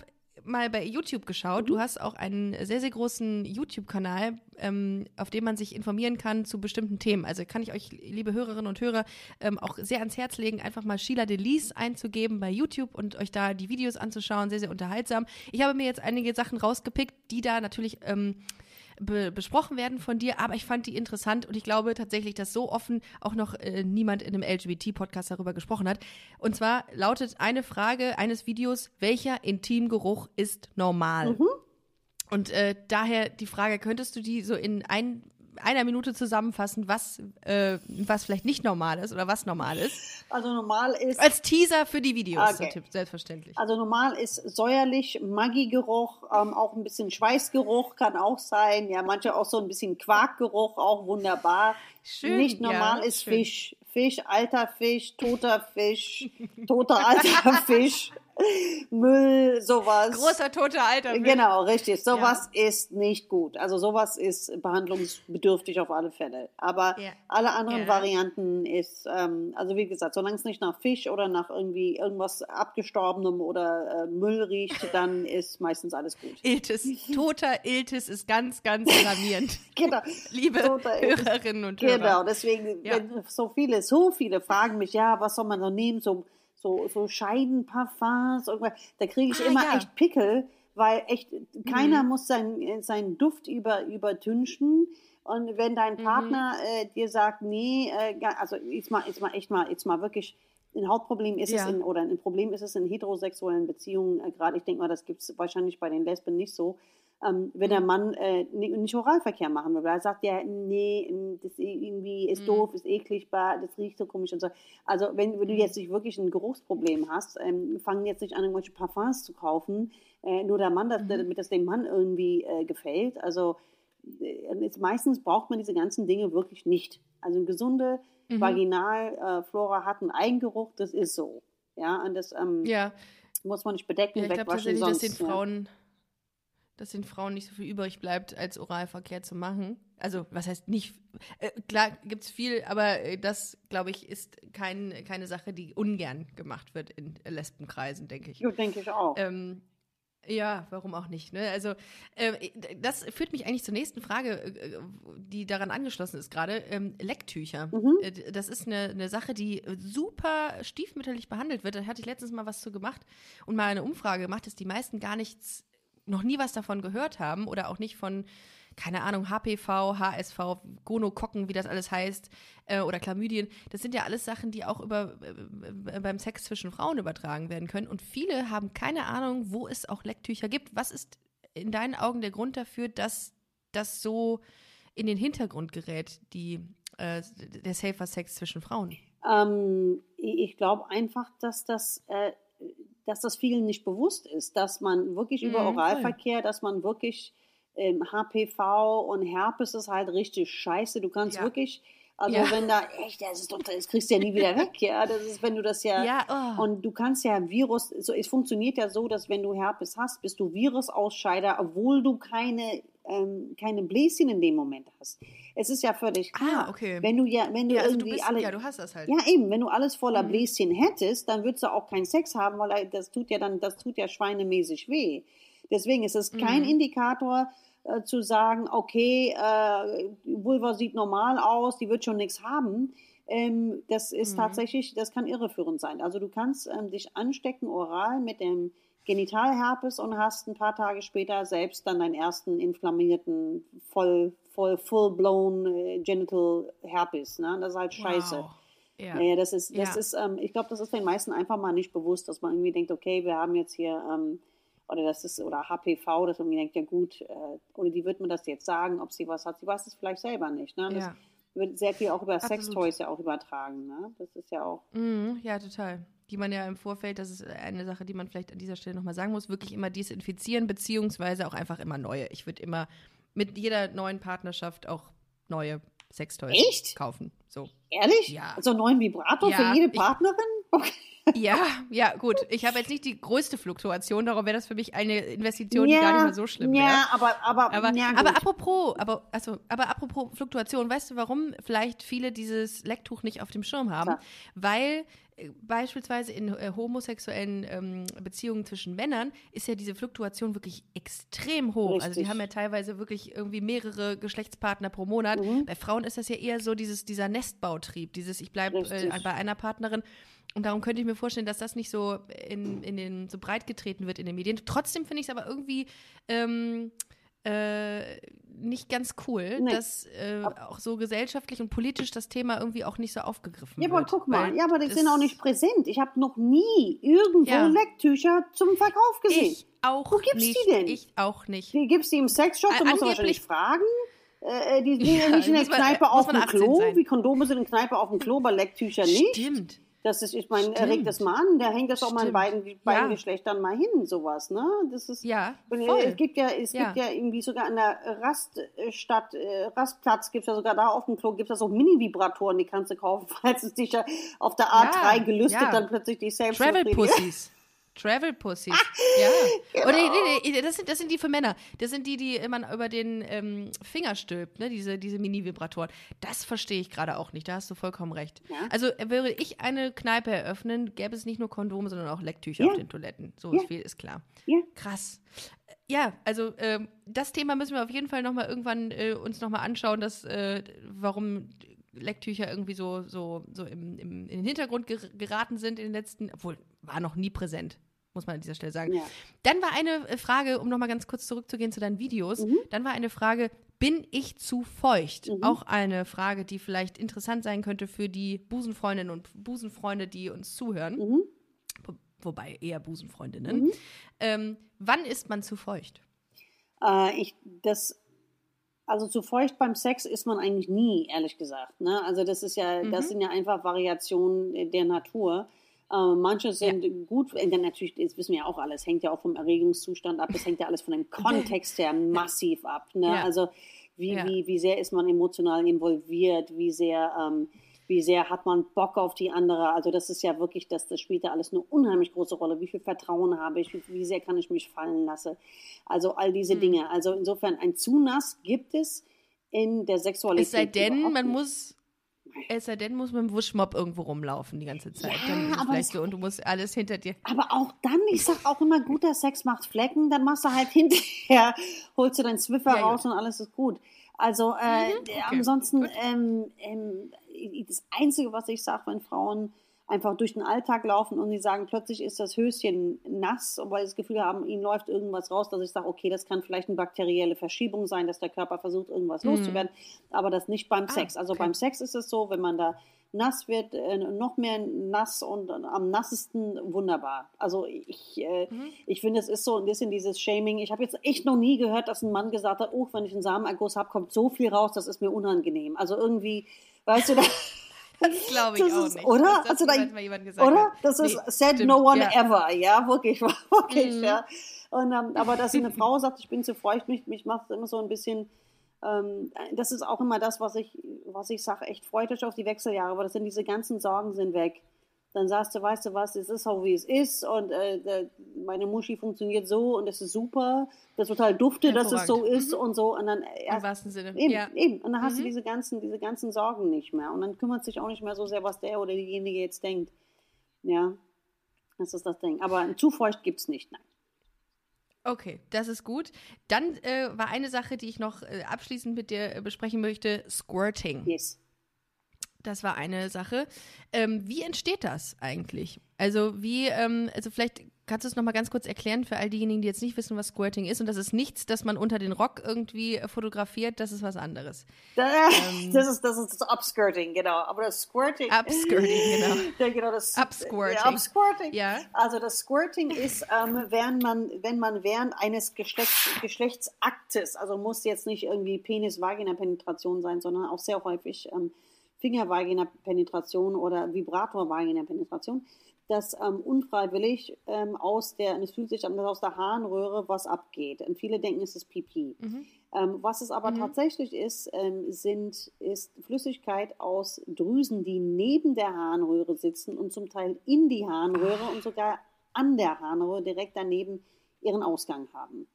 mal bei YouTube geschaut. Du hast auch einen sehr, sehr großen YouTube-Kanal, ähm, auf dem man sich informieren kann zu bestimmten Themen. Also kann ich euch, liebe Hörerinnen und Hörer, ähm, auch sehr ans Herz legen, einfach mal Sheila Delis einzugeben bei YouTube und euch da die Videos anzuschauen. Sehr, sehr unterhaltsam. Ich habe mir jetzt einige Sachen rausgepickt, die da natürlich ähm, be besprochen werden von dir, aber ich fand die interessant und ich glaube tatsächlich, dass so offen auch noch äh, niemand in einem LGBT-Podcast darüber gesprochen hat. Und zwar lautet eine Frage eines Videos, welcher Intimgeruch ist normal? Und äh, daher die Frage, könntest du die so in ein, einer Minute zusammenfassen, was, äh, was vielleicht nicht normal ist oder was normal ist? Also normal ist, Als Teaser für die Videos, Okay. der Tipp, selbstverständlich. also normal ist säuerlich, Maggi-Geruch, ähm, auch ein bisschen Schweißgeruch kann auch sein. Ja, manche auch so ein bisschen Quarkgeruch, auch wunderbar. Schön, Nicht normal ja, ist schön. Fisch. Fisch, alter Fisch, toter Fisch, toter alter Fisch, Müll, sowas. Großer toter alter Fisch. Genau, richtig. Sowas ist nicht gut. Also sowas ist behandlungsbedürftig auf alle Fälle. Aber Ja. alle anderen Ja. Varianten ist, ähm, also wie gesagt, solange es nicht nach Fisch oder nach irgendwie irgendwas abgestorbenem oder äh, Müll riecht, dann ist meistens alles gut. Iltis, toter Iltis ist ganz, ganz alarmierend. Genau. Liebe. Hörerinnen und Genau, Hörer. deswegen, Ja. wenn so viele, so viele fragen mich, ja, was soll man so nehmen, so, so, so Scheidenparfums, irgendwas, da kriege ich Ah, immer ja. echt Pickel, weil echt, keiner Mhm. muss seinen seinen Duft über, übertünchen. Und wenn dein Mhm. Partner äh, dir sagt, nee, äh, also jetzt mal, jetzt mal echt mal, jetzt mal wirklich, ein Hauptproblem ist Ja. es in, oder ein Problem ist es in heterosexuellen Beziehungen, äh, gerade ich denke mal, das gibt es wahrscheinlich bei den Lesben nicht so, ähm, wenn der Mann äh, ni- nicht Oralverkehr machen will, weil er sagt ja, nee, ähm, das irgendwie ist Mhm. doof, ist eklig, das riecht so komisch und so. Also wenn, wenn du Mhm. jetzt nicht wirklich ein Geruchsproblem hast, ähm, fangen jetzt nicht an, irgendwelche Parfums zu kaufen, äh, nur der Mann, das, Mhm. damit das dem Mann irgendwie äh, gefällt. Also äh, jetzt meistens braucht man diese ganzen Dinge wirklich nicht. Also eine gesunde Mhm. Vaginalflora hat einen Eigengeruch, das ist so. Ja, und das ähm, Ja, muss man nicht bedecken, ja ich glaube wegwaschen, tatsächlich, dass sonst. den ja. Dass den Frauen nicht so viel übrig bleibt, als Oralverkehr zu machen. Also, was heißt nicht, äh, klar gibt's viel, aber äh, das, glaube ich, ist kein, keine Sache, die ungern gemacht wird in Lesbenkreisen, denke ich. Ja, denke ich auch. Ähm, ja, warum auch nicht? Ne? Also äh, das führt mich eigentlich zur nächsten Frage, äh, die daran angeschlossen ist gerade. Ähm, Lecktücher. Mhm. Äh, das ist eine, eine Sache, die super stiefmütterlich behandelt wird. Da hatte ich letztens mal was zu gemacht und mal eine Umfrage gemacht, dass die meisten gar nichts, noch nie was davon gehört haben oder auch nicht von keine Ahnung, HPV, HSV, Gonokokken, wie das alles heißt, äh, oder Chlamydien, das sind ja alles Sachen, die auch über, äh, beim Sex zwischen Frauen übertragen werden können. Und viele haben keine Ahnung, wo es auch Lecktücher gibt. Was ist in deinen Augen der Grund dafür, dass das so in den Hintergrund gerät, die, äh, der Safer Sex zwischen Frauen? Ähm, ich glaube einfach, dass das, äh, dass das vielen nicht bewusst ist, dass man wirklich über Mhm, Oralverkehr, dass man wirklich ähm, HPV und Herpes ist halt richtig scheiße. Du kannst Ja. wirklich, also Ja. wenn da echt, das ist doch, das kriegst du ja nie wieder weg, ja. Das ist, wenn du das ja, Ja, oh. und du kannst ja Virus, so, es funktioniert ja so, dass wenn du Herpes hast, bist du Virusausscheider, obwohl du keine, ähm, keine Bläschen in dem Moment hast. Es ist ja völlig klar. Ah, okay. Wenn du ja, wenn du ja, also du irgendwie bist, alle, ja, du hast das halt. ja, eben, wenn du alles voller Mhm. Bläschen hättest, dann würdest du auch keinen Sex haben, weil das tut ja dann, das tut ja schweinemäßig weh. Deswegen ist es kein Mhm. Indikator äh, zu sagen, okay, äh, Vulva sieht normal aus, die wird schon nichts haben. Ähm, das ist Mhm. tatsächlich, das kann irreführend sein. Also du kannst ähm, dich anstecken oral mit dem Genitalherpes und hast ein paar Tage später selbst dann deinen ersten inflammierten, voll, voll, full-blown äh, Genital Herpes. Ne? Das ist halt scheiße. Wow. Ja. Naja, das ist, das Ja. ist, ähm, ich glaube, das ist den meisten einfach mal nicht bewusst, dass man irgendwie denkt, okay, wir haben jetzt hier, ähm, oder das ist, oder HPV, dass man irgendwie denkt, ja gut, äh, oder die wird mir das jetzt sagen, ob sie was hat. Sie weiß es vielleicht selber nicht. Ne? Das Ja. wird sehr viel auch über Absolut. Sextoys ja auch übertragen. Ne? Das ist ja auch. Mhm, ja, total. Die man ja im Vorfeld, das ist eine Sache, die man vielleicht an dieser Stelle nochmal sagen muss, wirklich immer desinfizieren, beziehungsweise auch einfach immer neue. Ich würde immer mit jeder neuen Partnerschaft auch neue Sextoys Echt? kaufen. So. Ehrlich? Ja. So einen neuen Vibrator Ja, für jede Partnerin? Okay. Ja, ja, gut. Ich habe jetzt nicht die größte Fluktuation, darum wäre das für mich eine Investition, die gar nicht mehr so schlimm wäre. Ja, aber, aber, Aber, ja, aber apropos, aber, also, aber apropos Fluktuation, weißt du, warum vielleicht viele dieses Lecktuch nicht auf dem Schirm haben? Klar. Weil äh, beispielsweise in äh, homosexuellen ähm, Beziehungen zwischen Männern ist ja diese Fluktuation wirklich extrem hoch. Also die Richtig. haben ja teilweise wirklich irgendwie mehrere Geschlechtspartner pro Monat. Mhm. Bei Frauen ist das ja eher so dieses, dieser Nestbautrieb, dieses ich bleibe äh, Richtig. bei einer Partnerin. Und darum könnte ich mir vorstellen, dass das nicht so in, in den so breit getreten wird in den Medien. Trotzdem finde ich es aber irgendwie ähm, äh, nicht ganz cool, Nee. dass äh, auch so gesellschaftlich und politisch das Thema irgendwie auch nicht so aufgegriffen Ja, wird. aber guck mal, ja, aber die sind auch nicht präsent. Ich habe noch nie irgendwo Ja. Lecktücher zum Verkauf gesehen. Ich auch Wo gibt's die nicht. denn? Ich auch nicht. Die gibt's die im Sexshop, Äh, du musst wahrscheinlich fragen. Äh, äh, die sind ja, Ja, nicht in der man- Kneipe auf dem 18 Klo, sein. wie Kondome sind in der Kneipe auf dem Klo, aber Lecktücher nicht. Stimmt. Das ist, ich meine, regt das mal an, da hängt das auch mal in beiden, beiden Ja. Geschlechtern mal hin, sowas, ne? Das ist, Ja, voll. Es gibt ja, es Ja. gibt ja irgendwie sogar an der Raststadt, äh, Rastplatz gibt es ja sogar da auf dem Klo, gibt es ja so Mini-Vibratoren, die kannst du kaufen, falls es dich ja auf der A3 Ja, gelüstet, dann plötzlich die selbst Travel Pussies. Pussies. ja. Oder nee, nee, das sind, das sind die für Männer. Das sind die, die man über den ähm, Finger stülpt, ne? diese, diese Mini-Vibratoren. Das verstehe ich gerade auch nicht. Da hast du vollkommen recht. Ja. Also äh, würde ich eine Kneipe eröffnen, gäbe es nicht nur Kondome, sondern auch Lecktücher Ja. auf den Toiletten. So Ja. viel ist klar. Krass. Äh, Ja, also ähm, das Thema müssen wir auf jeden Fall noch mal irgendwann äh, uns noch mal anschauen, dass, äh, warum Lecktücher irgendwie so, so, so im, im, in den Hintergrund ger geraten sind in den letzten, obwohl war noch nie präsent, muss man an dieser Stelle sagen. Ja. Dann war eine äh, Frage, um noch mal ganz kurz zurückzugehen zu deinen Videos, Mhm. dann war eine Frage, bin ich zu feucht? Auch eine Frage, die vielleicht interessant sein könnte für die Busenfreundinnen und Busenfreunde, die uns zuhören. Mhm. Wo- Wobei eher Busenfreundinnen. Ähm, wann ist man zu feucht? Äh, ich, das, also zu feucht beim Sex ist man eigentlich nie, ehrlich gesagt. Ne? Also das ist ja, das sind ja einfach Variationen der Natur. Äh, manche sind gut, äh, dann natürlich, das wissen wir ja auch alles, hängt ja auch vom Erregungszustand ab, das hängt ja alles von dem Kontext her massiv ab. Ne? Ja. Also wie, Ja. wie, wie sehr ist man emotional involviert, wie sehr, ähm, wie sehr hat man Bock auf die andere. Also das ist ja wirklich, das, das spielt ja alles eine unheimlich große Rolle. Wie viel Vertrauen habe ich, wie, wie sehr kann ich mich fallen lassen. Also all diese Dinge. Also insofern ein zu nass gibt es in der Sexualität. Es sei denn, man muss. Es sei denn, muss mit dem Wuschmopp irgendwo rumlaufen die ganze Zeit. Ja, es aber so und du musst alles hinter dir. Aber auch dann, ich sag auch immer, guter Sex macht Flecken, dann machst du halt hinterher, holst du deinen Zwiffer Ja, raus und alles ist gut. Also äh, okay, ansonsten, gut. ähm, ähm, das Einzige, was ich sage, wenn Frauen einfach durch den Alltag laufen und sie sagen, plötzlich ist das Höschen nass, weil sie das Gefühl haben, ihnen läuft irgendwas raus, dass ich sage, okay, das kann vielleicht eine bakterielle Verschiebung sein, dass der Körper versucht, irgendwas mhm. loszuwerden, aber das nicht beim ah, Sex. Also okay. beim Sex ist es so, wenn man da nass wird, äh, noch mehr nass und am nassesten wunderbar. Also ich, äh, mhm. ich finde, es ist so ein bisschen dieses Shaming. Ich habe jetzt echt noch nie gehört, dass ein Mann gesagt hat, oh, wenn ich einen Samenerguss habe, kommt so viel raus, das ist mir unangenehm. Also irgendwie, weißt du, da, das glaube ich das auch ist, nicht. Oder? Das also da, oder? Hat. Das ist nee, said stimmt, no one ja. ever, ja, wirklich, wirklich, mhm. ja. Und, ähm, aber dass eine Frau sagt, ich bin zu feucht, mich, mich macht es immer so ein bisschen, ähm, das ist auch immer das, was ich, was ich sage, echt freut euch auf die Wechseljahre, aber das sind diese ganzen Sorgen sind weg dann sagst du, weißt du was, es ist so, wie es ist und äh, meine Muschi funktioniert so und es ist super, das total dufte, dass es so ist mhm. und so und dann erst, im wahrsten Sinne, eben, ja. eben und dann hast mhm. du diese ganzen, diese ganzen Sorgen nicht mehr und dann kümmert sich auch nicht mehr so sehr, was der oder diejenige jetzt denkt, ja, das ist das Ding, aber zu feucht gibt's nicht, nein. Okay, das ist gut. Dann äh, war eine Sache, die ich noch äh, abschließend mit dir äh, besprechen möchte: Squirting. Yes. Das war eine Sache. Ähm, wie entsteht das eigentlich? Also wie, ähm, also vielleicht kannst du es nochmal ganz kurz erklären für all diejenigen, die jetzt nicht wissen, was Squirting ist. Und das ist nichts, das man unter den Rock irgendwie fotografiert, das ist was anderes. Da, ähm, das, ist, das ist das Upskirting, genau. Aber das Squirting. Upskirting, genau. ja, genau das, Upsquirting. Ja, Upsquirting. Ja. Also das Squirting ist, ähm, während man, wenn man während eines Geschlechts, Geschlechtsaktes, also muss jetzt nicht irgendwie Penis-Vagina-Penetration sein, sondern auch sehr häufig ähm, Fingervagina-Penetration oder Vibrator-Vagina-Penetration, dass ähm, unfreiwillig ähm, aus der, und es fühlt sich an, dass aus der Harnröhre was abgeht. Und viele denken, es ist Pipi. Mhm. Ähm, was es aber mhm. tatsächlich ist, ähm, sind, ist Flüssigkeit aus Drüsen, die neben der Harnröhre sitzen und zum Teil in die Harnröhre Ach. und sogar an der Harnröhre direkt daneben ihren Ausgang haben.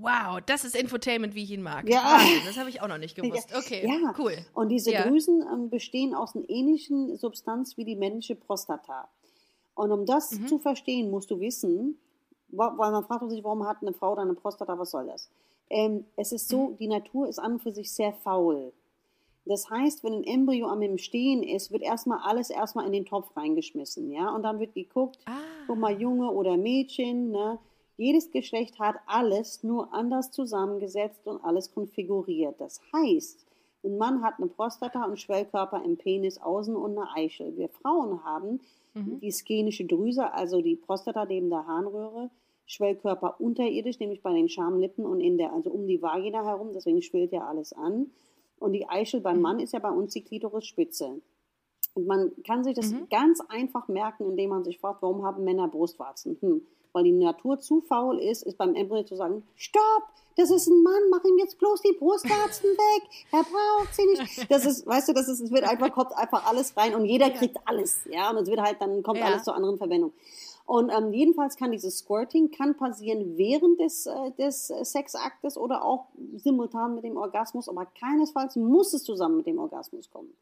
Wow, das ist Infotainment, wie ich ihn mag. Ja. Wahnsinn, das habe ich auch noch nicht gewusst. Okay, ja. cool. Und diese ja. Drüsen ähm, bestehen aus einer ähnlichen Substanz wie die männliche Prostata. Und um das mhm. zu verstehen, musst du wissen, weil man fragt sich, warum hat eine Frau dann eine Prostata, was soll das? Ähm, es ist so, mhm. die Natur ist an und für sich sehr faul. Das heißt, wenn ein Embryo am Entstehen ist, wird erstmal alles erstmal in den Topf reingeschmissen, ja, und dann wird geguckt, ah. guck mal, Junge oder Mädchen, ne, jedes Geschlecht hat alles nur anders zusammengesetzt und alles konfiguriert. Das heißt, ein Mann hat eine Prostata und Schwellkörper im Penis außen und eine Eichel. Wir Frauen haben mhm. die skenische Drüse, also die Prostata neben der Harnröhre, Schwellkörper unterirdisch, nämlich bei den Schamlippen und in der, also um die Vagina herum, deswegen schwillt ja alles an. Und die Eichel beim mhm. Mann ist ja bei uns die Klitorisspitze. Und man kann sich das mhm. ganz einfach merken, indem man sich fragt, warum haben Männer Brustwarzen? Hm weil die Natur zu faul ist, ist beim Embryo zu sagen, stopp, das ist ein Mann, mach ihm jetzt bloß die Brustwarzen weg, er braucht sie nicht. Das ist, weißt du, das ist, es wird einfach, kommt einfach alles rein und jeder kriegt alles, ja, und es wird halt, dann kommt ja. alles zur anderen Verwendung. Und ähm, jedenfalls kann dieses Squirting kann passieren während des, äh, des Sexaktes oder auch simultan mit dem Orgasmus, aber keinesfalls muss es zusammen mit dem Orgasmus kommen.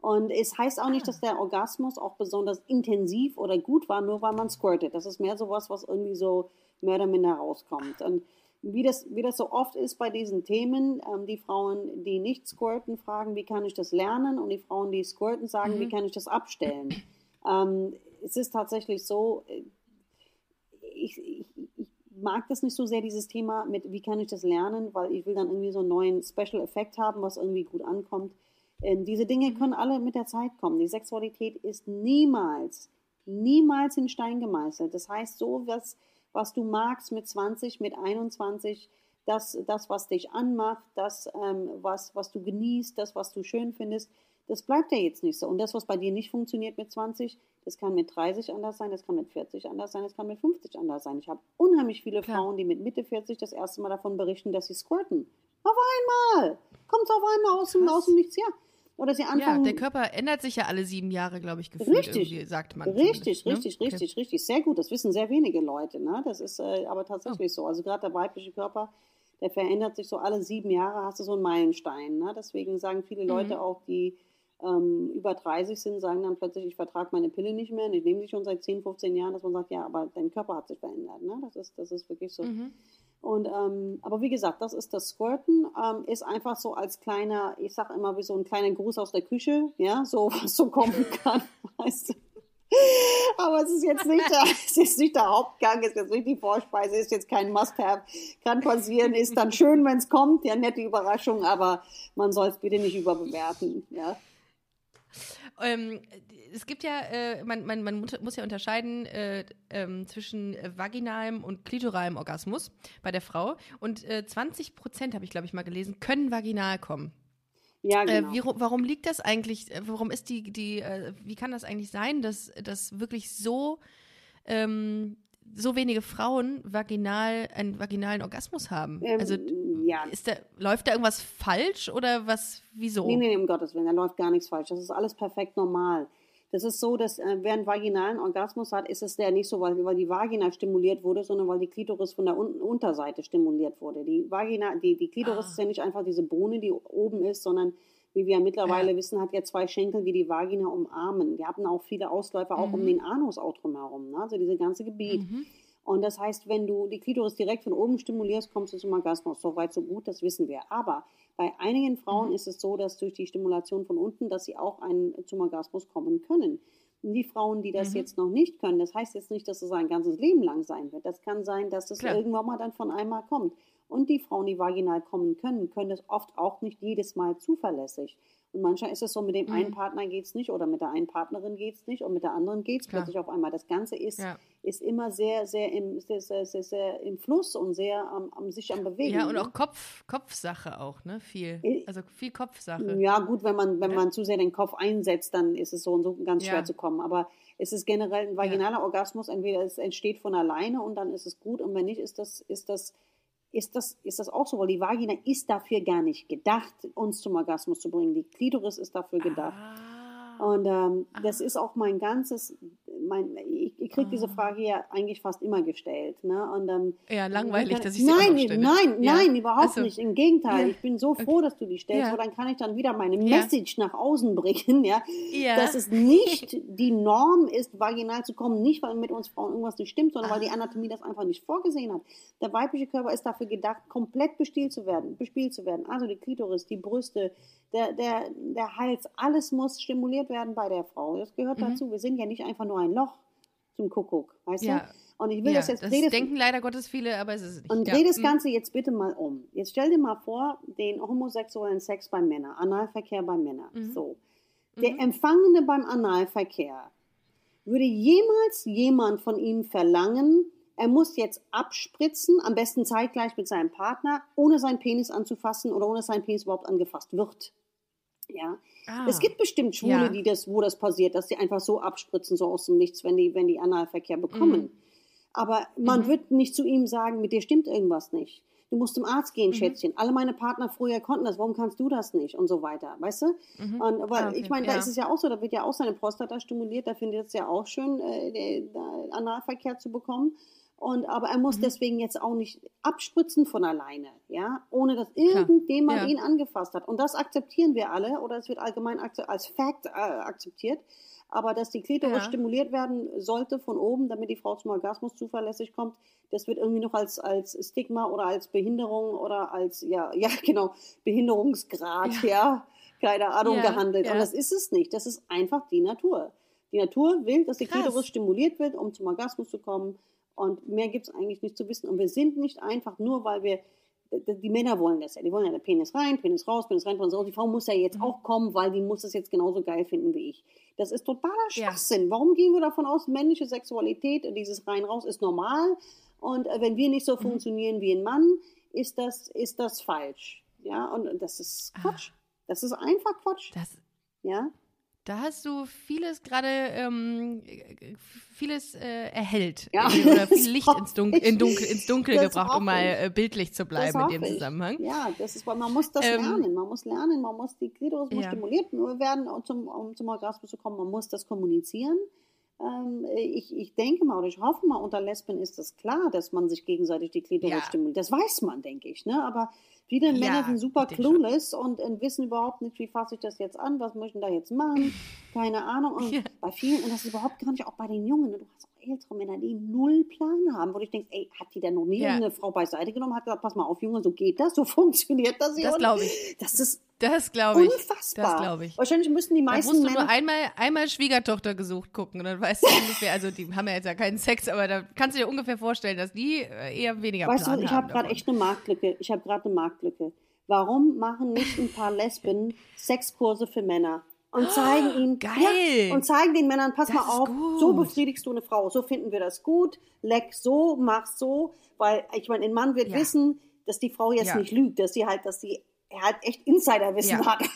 Und es heißt auch nicht, dass der Orgasmus auch besonders intensiv oder gut war, nur weil man squirtet. Das ist mehr sowas, was irgendwie so mehr oder minder rauskommt. Und wie das, wie das so oft ist bei diesen Themen, ähm, die Frauen, die nicht squirten, fragen, wie kann ich das lernen? Und die Frauen, die squirten, sagen, mhm. wie kann ich das abstellen? Ähm, es ist tatsächlich so, äh, ich, ich, ich mag das nicht so sehr, dieses Thema mit, wie kann ich das lernen, weil ich will dann irgendwie so einen neuen Special Effekt haben, was irgendwie gut ankommt. Diese Dinge können alle mit der Zeit kommen. Die Sexualität ist niemals, niemals in Stein gemeißelt. Das heißt, so was, was du magst mit 20, mit 21, das, das was dich anmacht, das, ähm, was, was du genießt, das, was du schön findest, das bleibt ja jetzt nicht so. Und das, was bei dir nicht funktioniert mit 20, das kann mit 30 anders sein, das kann mit 40 anders sein, das kann mit 50 anders sein. Ich habe unheimlich viele Klar. Frauen, die mit Mitte 40 das erste Mal davon berichten, dass sie squirten. Auf einmal! Kommt auf einmal aus dem, aus dem Nichts her. Oder sie anfangen. Ja, der Körper ändert sich ja alle sieben Jahre, glaube ich, gefühlt. Richtig, sagt man. Richtig, ne? richtig, richtig, okay. richtig. Sehr gut. Das wissen sehr wenige Leute. Ne? Das ist äh, aber tatsächlich oh. so. Also gerade der weibliche Körper, der verändert sich so alle sieben Jahre, hast du so einen Meilenstein. Ne? Deswegen sagen viele Leute mhm. auch, die ähm, über 30 sind, sagen dann plötzlich, ich vertrage meine Pille nicht mehr. Und ich nehme sie schon seit 10, 15 Jahren, dass man sagt, ja, aber dein Körper hat sich verändert. Ne? Das, ist, das ist wirklich so. Mhm. Und, ähm, aber wie gesagt, das ist das Squirten, ähm, ist einfach so als kleiner, ich sag immer wie so ein kleiner Gruß aus der Küche, ja, so was so kommen kann, weißt du. Aber es ist jetzt nicht der, es ist nicht der Hauptgang, es ist jetzt nicht die Vorspeise, ist jetzt kein Must-Have. Kann passieren, ist dann schön, wenn es kommt, ja, nette Überraschung, aber man soll es bitte nicht überbewerten, ja. Ähm, es gibt ja, äh, man, man, man muss ja unterscheiden äh, ähm, zwischen vaginalem und klitoralem Orgasmus bei der Frau. Und äh, 20 Prozent, habe ich glaube ich mal gelesen, können vaginal kommen. Ja, äh, genau. Wie, warum liegt das eigentlich? Äh, warum ist die, die, äh, wie kann das eigentlich sein, dass, dass wirklich so, ähm, so wenige Frauen vaginal, einen vaginalen Orgasmus haben? Ähm, also ja. ist da, läuft da irgendwas falsch oder was, wieso? Nee, nee, nee, um Gottes Willen, da läuft gar nichts falsch. Das ist alles perfekt normal. Das ist so, dass äh, wer einen vaginalen Orgasmus hat, ist es der nicht so, weil, weil die Vagina stimuliert wurde, sondern weil die Klitoris von der Un Unterseite stimuliert wurde. Die Vagina, die, die Klitoris ah. ist ja nicht einfach diese Bohne, die oben ist, sondern wie wir mittlerweile ja. wissen, hat ja zwei Schenkel, die die Vagina umarmen. Die haben auch viele Ausläufer mhm. auch um mhm. den Anus auch drumherum, ne? also diese ganze Gebiet. Mhm. Und das heißt, wenn du die Klitoris direkt von oben stimulierst, kommst du zum Orgasmus. So weit, so gut, das wissen wir. Aber bei einigen Frauen mhm. ist es so, dass durch die Stimulation von unten, dass sie auch einen, zum Orgasmus kommen können. Und die Frauen, die das mhm. jetzt noch nicht können, das heißt jetzt nicht, dass es ein ganzes Leben lang sein wird. Das kann sein, dass es irgendwann mal dann von einmal kommt. Und die Frauen, die vaginal kommen können, können das oft auch nicht jedes Mal zuverlässig. Und manchmal ist es so, mit dem mhm. einen Partner geht es nicht oder mit der einen Partnerin geht es nicht und mit der anderen geht es plötzlich auf einmal. Das Ganze ist, ja. ist immer sehr, sehr im, sehr, sehr, sehr, sehr im Fluss und sehr am, am sich am Bewegen. Ja, und ne? auch Kopf, Kopfsache auch, ne? Viel. Also viel Kopfsache. Ja, gut, wenn man, wenn ja. man zu sehr den Kopf einsetzt, dann ist es so und so ganz schwer ja. zu kommen. Aber es ist generell ein vaginaler Orgasmus, entweder es entsteht von alleine und dann ist es gut und wenn nicht, ist das, ist das ist das, ist das auch so, weil die Vagina ist dafür gar nicht gedacht, uns zum Orgasmus zu bringen. Die Klitoris ist dafür gedacht. Ah. Und ähm, ah. das ist auch mein ganzes, mein, ich, ich kriege ah. diese Frage ja eigentlich fast immer gestellt. Ne? Und, ähm, ja, langweilig, kann, dass ich sie Nein, nein, ja. nein, überhaupt also, nicht. Im Gegenteil, ja. ich bin so froh, dass du die stellst, ja. weil dann kann ich dann wieder meine Message nach außen bringen, ja? dass es nicht die Norm ist, vaginal zu kommen, nicht weil mit uns Frauen irgendwas nicht stimmt, sondern weil die ah. Anatomie das einfach nicht vorgesehen hat. Der weibliche Körper ist dafür gedacht, komplett bespielt zu werden, bespielt zu werden. Also die Klitoris, die Brüste, der, der, der Hals, alles muss stimuliert werden bei der Frau. Das gehört mhm. dazu. Wir sind ja nicht einfach nur ein Loch zum Kuckuck, weißt ja. du? Und ich will ja, das jetzt. Das dreh denken leider Gottes viele, aber es ist nicht. Und ja. dreh das mhm. Ganze jetzt bitte mal um. Jetzt stell dir mal vor, den homosexuellen Sex bei Männern, Analverkehr bei Männern. Mhm. So. Der mhm. Empfangene beim Analverkehr würde jemals jemand von ihm verlangen, er muss jetzt abspritzen, am besten zeitgleich mit seinem Partner, ohne seinen Penis anzufassen oder ohne dass sein Penis überhaupt angefasst wird. Ja. Ah, es gibt bestimmt Schwule, ja. die das, wo das passiert, dass sie einfach so abspritzen, so aus dem Nichts, wenn die, wenn die Analverkehr bekommen. Mhm. Aber man mhm. wird nicht zu ihm sagen, mit dir stimmt irgendwas nicht. Du musst zum Arzt gehen, mhm. Schätzchen. Alle meine Partner früher konnten das, warum kannst du das nicht? Und so weiter, weißt du? Mhm. Und, aber ah, okay. ich meine, da ja. ist es ja auch so, da wird ja auch seine Prostata stimuliert, da findet es ja auch schön, äh, Analverkehr zu bekommen. Und, aber er muss mhm. deswegen jetzt auch nicht abspritzen von alleine, ja, ohne dass irgendjemand ja. ihn angefasst hat. Und das akzeptieren wir alle oder es wird allgemein als Fact äh, akzeptiert. Aber dass die Klitoris ja. stimuliert werden sollte von oben, damit die Frau zum Orgasmus zuverlässig kommt, das wird irgendwie noch als, als Stigma oder als Behinderung oder als, ja, ja, genau, Behinderungsgrad, ja, ja keine Ahnung, gehandelt. Und das ist es nicht. Das ist einfach die Natur. Die Natur will, dass die Krass. Klitoris stimuliert wird, um zum Orgasmus zu kommen. Und mehr gibt es eigentlich nicht zu wissen. Und wir sind nicht einfach nur, weil wir, die Männer wollen das ja. Die wollen ja den Penis rein, Penis raus, Penis rein, Penis raus. Die Frau muss ja jetzt mhm. auch kommen, weil die muss das jetzt genauso geil finden wie ich. Das ist totaler Schwachsinn. Ja. Warum gehen wir davon aus, männliche Sexualität, dieses rein-raus ist normal? Und äh, wenn wir nicht so mhm. funktionieren wie ein Mann, ist das, ist das falsch. Ja, und das ist ah. Quatsch. Das ist einfach Quatsch. Das, ja. Da hast du vieles gerade, ähm, vieles äh, erhellt ja. oder viel Licht ins, Dun in Dunkel, ins Dunkel gebracht, um mal äh, bildlich zu bleiben in dem Zusammenhang. Ja, das ist, man muss das ähm, lernen, man muss lernen, man muss die Gliederung ja. stimuliert werden, um zum, um zum Orgasmus zu kommen, man muss das kommunizieren. Ähm, ich, ich denke mal oder ich hoffe mal, unter Lesben ist das klar, dass man sich gegenseitig die Gliederung ja. stimuliert. Das weiß man, denke ich, ne? aber Viele ja, Männer sind super clueless und, und, wissen überhaupt nicht, wie fasse ich das jetzt an, was möchten da jetzt machen, keine Ahnung. Und ja. bei vielen, und das ist überhaupt gar nicht, auch bei den Jungen, ne, du hast ältere Männer, die null Plan haben, wo ich denke, ey, hat die denn noch nie Ja. eine Frau beiseite genommen, hat gesagt, pass mal auf, Junge, so geht das, so funktioniert das hier. Das glaube ich. Das ist Das glaube ich. unfassbar. Das glaube ich. Wahrscheinlich müssen die Da meisten musst du nur Männer... einmal, einmal Schwiegertochter gesucht gucken und dann weißt du ungefähr, also die haben ja jetzt ja keinen Sex, aber da kannst du dir ungefähr vorstellen, dass die äh, eher weniger Weißt du, Plan was, ich habe gerade echt eine Marktlücke. Ich habe gerade eine Marktlücke. Warum machen nicht ein paar Lesben Sexkurse für Männer? Und zeigen ihnen, Geil. Ja, und zeigen den Männern, pass Das mal auf, so befriedigst du eine Frau, so finden wir das gut, leck so, mach so, weil ich meine, ein Mann wird Ja. wissen, dass die Frau jetzt Ja. nicht lügt, dass sie halt, dass sie halt echt Insiderwissen hat.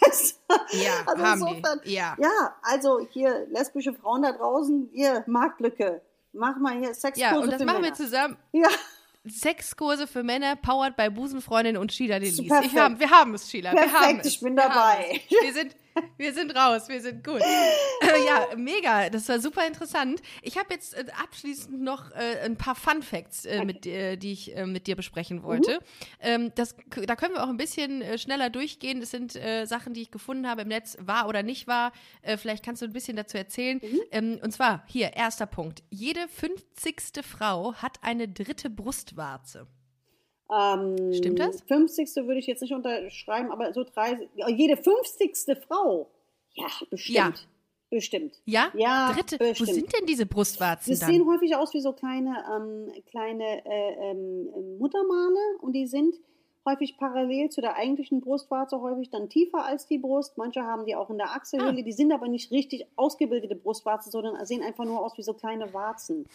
Ja, also haben insofern, die. Ja. ja, also hier lesbische Frauen da draußen, hier Marktlücke, mach mal hier Sexkurse Ja, und das machen Männer. wir zusammen. Ja. Sexkurse für Männer, powered bei Busenfreundin und Sheila Delis. Ich Perfekt. haben, wir haben es, Sheila. wir haben Perfekt, es. ich bin wir dabei. Wir sind, wir sind raus, wir sind gut. Äh, ja, mega. Das war super interessant. Ich habe jetzt äh, abschließend noch äh, ein paar Fun Facts, äh, mit, die ich mit dir besprechen wollte. Ähm, das, da können wir auch ein bisschen schneller durchgehen. Das sind Sachen, die ich gefunden habe im Netz, wahr oder nicht wahr. Äh, vielleicht kannst du ein bisschen dazu erzählen. Ähm, und zwar, hier, erster Punkt. Jede 50. Frau hat eine dritte Brustwarze. Ähm, Stimmt das? 50. würde ich jetzt nicht unterschreiben, aber so 30. ja, Jede 50. Frau. Ja, bestimmt. Ja. Bestimmt. Ja? Ja, Dritte. bestimmt. Wo sind denn diese Brustwarzen Das dann? sehen häufig aus wie so kleine, ähm, kleine äh, ähm, Muttermale und die sind häufig parallel zu der eigentlichen Brustwarze, häufig dann tiefer als die Brust. Manche haben die auch in der Achselhöhle, Ah. die sind aber nicht richtig ausgebildete Brustwarzen, sondern sehen einfach nur aus wie so kleine Warzen.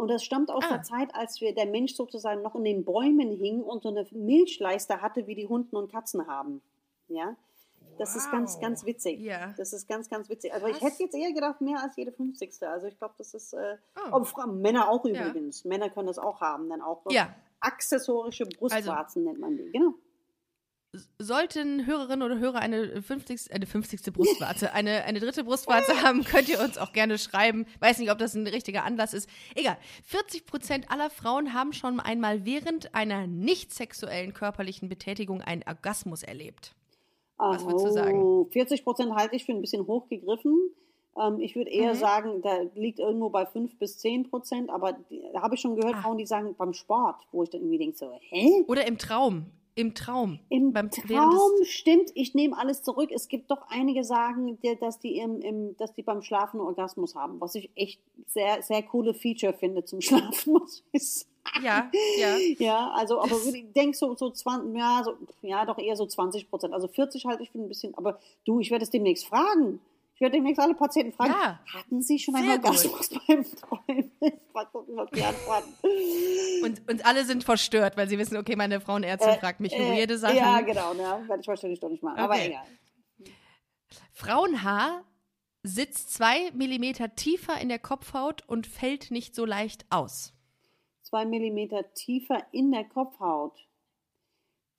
Und das stammt aus Ah. der Zeit, als wir, der Mensch sozusagen noch in den Bäumen hing und so eine Milchleiste hatte, wie die Hunden und Katzen haben. Ja, das ist ganz, Wow. ganz witzig. Ja. Das ist ganz, ganz witzig. Also ich hätte jetzt eher gedacht, mehr als jede 50. Also ich glaube, das ist, äh, Oh. aber Frauen, Männer auch Ja. übrigens. Männer können das auch haben, dann auch. Ja. Accessorische Brustwarzen nennt man die, genau. Sollten Hörerinnen oder Hörer eine 50. Eine 50. Brustwarze, eine, eine dritte Brustwarze haben, könnt ihr uns auch gerne schreiben. Weiß nicht, ob das ein richtiger Anlass ist. Egal. 40 Prozent aller Frauen haben schon einmal während einer nicht sexuellen körperlichen Betätigung einen Orgasmus erlebt. Was würdest du sagen? Oh, 40 Prozent halte ich für ein bisschen hochgegriffen. Ähm, ich würde eher Mhm. sagen, da liegt irgendwo bei 5 bis 10 Prozent. Aber da habe ich schon gehört, Ah. Frauen, die sagen beim Sport, wo ich dann irgendwie denke, so, hä? Oder im Traum. Im Traum. Im Beim- Traum stimmt, ich nehme alles zurück. Es gibt doch einige sagen, die- dass die, im, im, dass die beim Schlafen einen Orgasmus haben, was ich echt sehr, sehr coole Feature finde zum Schlafen, muss ich sagen. Ja, ja. Ja, also, aber ich denke so, so 20, ja, so, ja, doch eher so 20 Prozent. Also 40 halte ich für ein bisschen, aber du, ich werde es demnächst fragen. Ich werde demnächst alle Patienten fragen, Ja. hatten sie schon einen. Orgasmus beim Träumen? Mal gucken, was die antworten. Und, und alle sind verstört, weil sie wissen, okay, meine Frauenärztin fragt mich Äh, weirde Sachen. Ja, genau, ne? werde ich wahrscheinlich doch nicht machen, aber Okay. egal. Frauenhaar sitzt zwei Millimeter tiefer in der Kopfhaut und fällt nicht so leicht aus. zwei Millimeter tiefer in der Kopfhaut.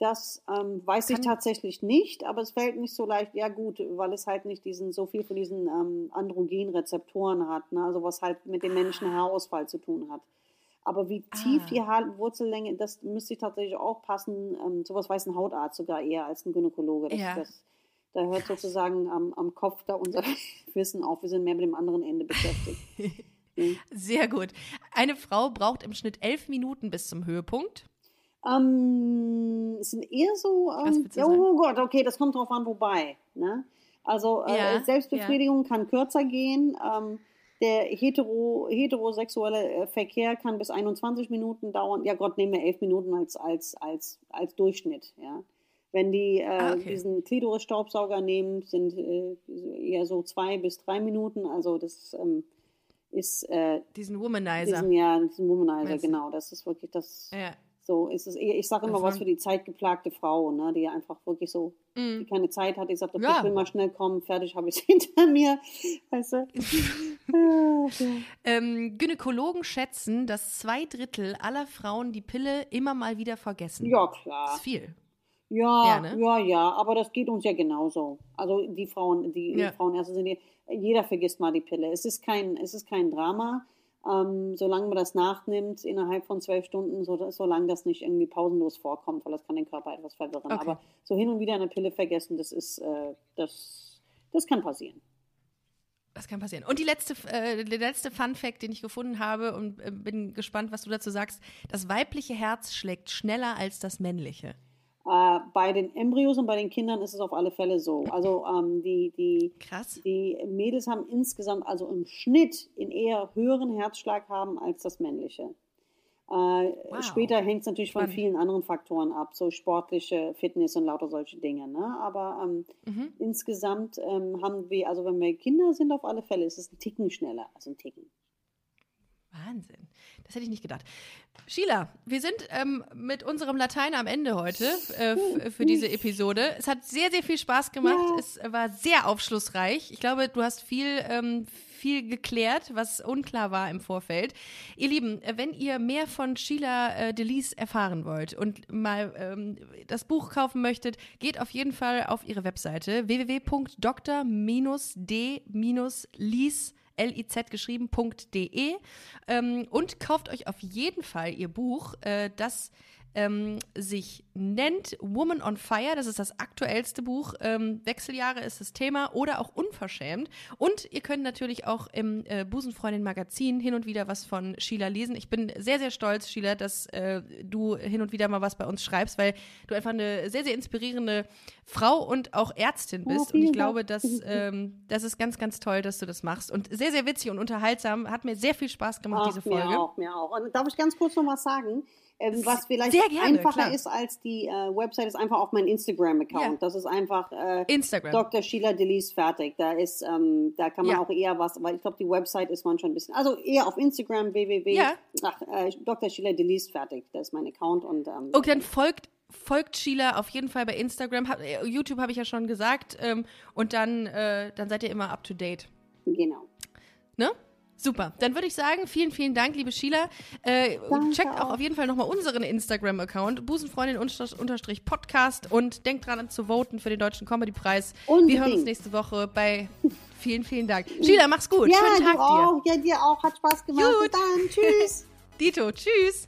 Das ähm, weiß ich Kann- tatsächlich nicht, aber es fällt nicht so leicht. Ja gut, weil es halt nicht diesen so viel von diesen ähm, Androgenrezeptoren hat, ne? also was halt mit dem männlichen Haarausfall zu tun hat. Aber wie tief Ah. die Haarwurzellänge, das müsste ich tatsächlich auch passen. Ähm, sowas weiß ein Hautarzt sogar eher als ein Gynäkologe. Das, Ja. das, da hört sozusagen am, am Kopf da unser Wissen auf. Wir sind mehr mit dem anderen Ende beschäftigt. Sehr gut. Eine Frau braucht im Schnitt elf Minuten bis zum Höhepunkt. Ähm, es sind eher so, ähm, ja, oh Gott, okay, das kommt drauf an, wobei. Ne? Also äh, Ja, Selbstbefriedigung kann kürzer gehen. Ähm, der hetero, heterosexuelle äh, Verkehr kann bis 21 Minuten dauern. Ja Gott, nehmen wir 11 Minuten als, als, als, als Durchschnitt. Ja? Wenn die äh, Ah, okay. diesen Klitoris-Staubsauger nehmen, sind äh, eher so zwei bis drei Minuten. Also das ähm, ist äh, Diesen Womanizer. diesen, ja, diesen Womanizer, Meinst genau. Das ist wirklich das. ja. So ist es eher, ich sage immer was für die zeitgeplagte Frau, ne, die einfach wirklich so, Mm. die keine Zeit hat, die sagt, okay, Ja. ich will mal schnell kommen, fertig habe ich es hinter mir. Weißt du? Ah. Ähm, Gynäkologen schätzen, dass zwei Drittel aller Frauen die Pille immer mal wieder vergessen. ja, Das klar. ist viel. Ja, Ja, ne? ja, ja, aber das geht uns ja genauso. Also die Frauen, die, Ja. die Frauenärzte sind, die, jeder vergisst mal die Pille. Es ist kein, es ist kein Drama. Ähm, solange man das nachnimmt, innerhalb von zwölf Stunden, so, solange das nicht irgendwie pausenlos vorkommt, weil das kann den Körper etwas verwirren. Okay. Aber so hin und wieder eine Pille vergessen, das ist, äh, das, das kann passieren. Das kann passieren. Und die letzte, äh, der letzte Fun Fact, den ich gefunden habe und äh, bin gespannt, was du dazu sagst. Das weibliche Herz schlägt schneller als das männliche. Äh, bei den Embryos und bei den Kindern ist es auf alle Fälle so. Also ähm, die, die, Krass. die Mädels haben insgesamt, also im Schnitt, in eher höheren Herzschlag haben als das männliche. Äh, Wow. Später hängt es natürlich von vielen anderen Faktoren ab, so sportliche Fitness und lauter solche Dinge. Ne? Aber ähm, Mhm. insgesamt ähm, haben wir, also wenn wir Kinder sind, auf alle Fälle ist es ein Ticken schneller, also ein Ticken. Wahnsinn. Das hätte ich nicht gedacht. Sheila, wir sind ähm, mit unserem Latein am Ende heute äh, f- für diese Episode. Es hat sehr, sehr viel Spaß gemacht. Ja. Es war sehr aufschlussreich. Ich glaube, du hast viel, ähm, viel geklärt, was unklar war im Vorfeld. Ihr Lieben, äh, wenn ihr mehr von Sheila äh, Delis erfahren wollt und mal ähm, das Buch kaufen möchtet, geht auf jeden Fall auf ihre Webseite www.dr-d-lies liz geschrieben.de ähm, und kauft euch auf jeden Fall ihr Buch, äh, das ähm, sich nennt Woman on Fire. Das ist das aktuellste Buch. Ähm, Wechseljahre ist das Thema oder auch unverschämt. Und ihr könnt natürlich auch im äh, Busenfreundin Magazin hin und wieder was von Sheila lesen. Ich bin sehr, sehr stolz, Sheila, dass äh, du hin und wieder mal was bei uns schreibst, weil du einfach eine sehr, sehr inspirierende Frau und auch Ärztin bist. und ich glaube, dass ähm, das ist ganz, ganz toll, dass du das machst. Und sehr, sehr witzig und unterhaltsam. Hat mir sehr viel Spaß gemacht, diese Folge. Mir auch, mir auch. Und darf ich ganz kurz noch was sagen? Ähm, was vielleicht gerne, einfacher klar. ist als die äh, Website, ist einfach auch mein Instagram-Account. Ja. Das ist einfach äh, Instagram. Dr. Sheila Delis fertig. Da ist, ähm, da kann man Ja. auch eher was, weil ich glaube, die Website ist man schon ein bisschen, also eher auf Instagram www. Ja. Ach, äh, Dr. Sheila Delis fertig. Das ist mein Account und ähm, Okay, dann folgt, folgt Sheila auf jeden Fall bei Instagram. Äh, YouTube habe ich ja schon gesagt. Ähm, und dann, äh, dann seid ihr immer up to date. genau. Ne? Super. Dann würde ich sagen, vielen, vielen Dank, liebe Sheila. Äh, checkt auch auf jeden Fall nochmal unseren Instagram-Account, Busenfreundin-Podcast und denkt dran zu voten für den Deutschen Comedy-Preis. Wir hören uns nächste Woche bei. Vielen, vielen Dank. Sheila, mach's gut. Ja, Schönen Tag dir. auch. Ja, dir auch. Hat Spaß gemacht. Gut. Bis dann. Tschüss. Dito, tschüss.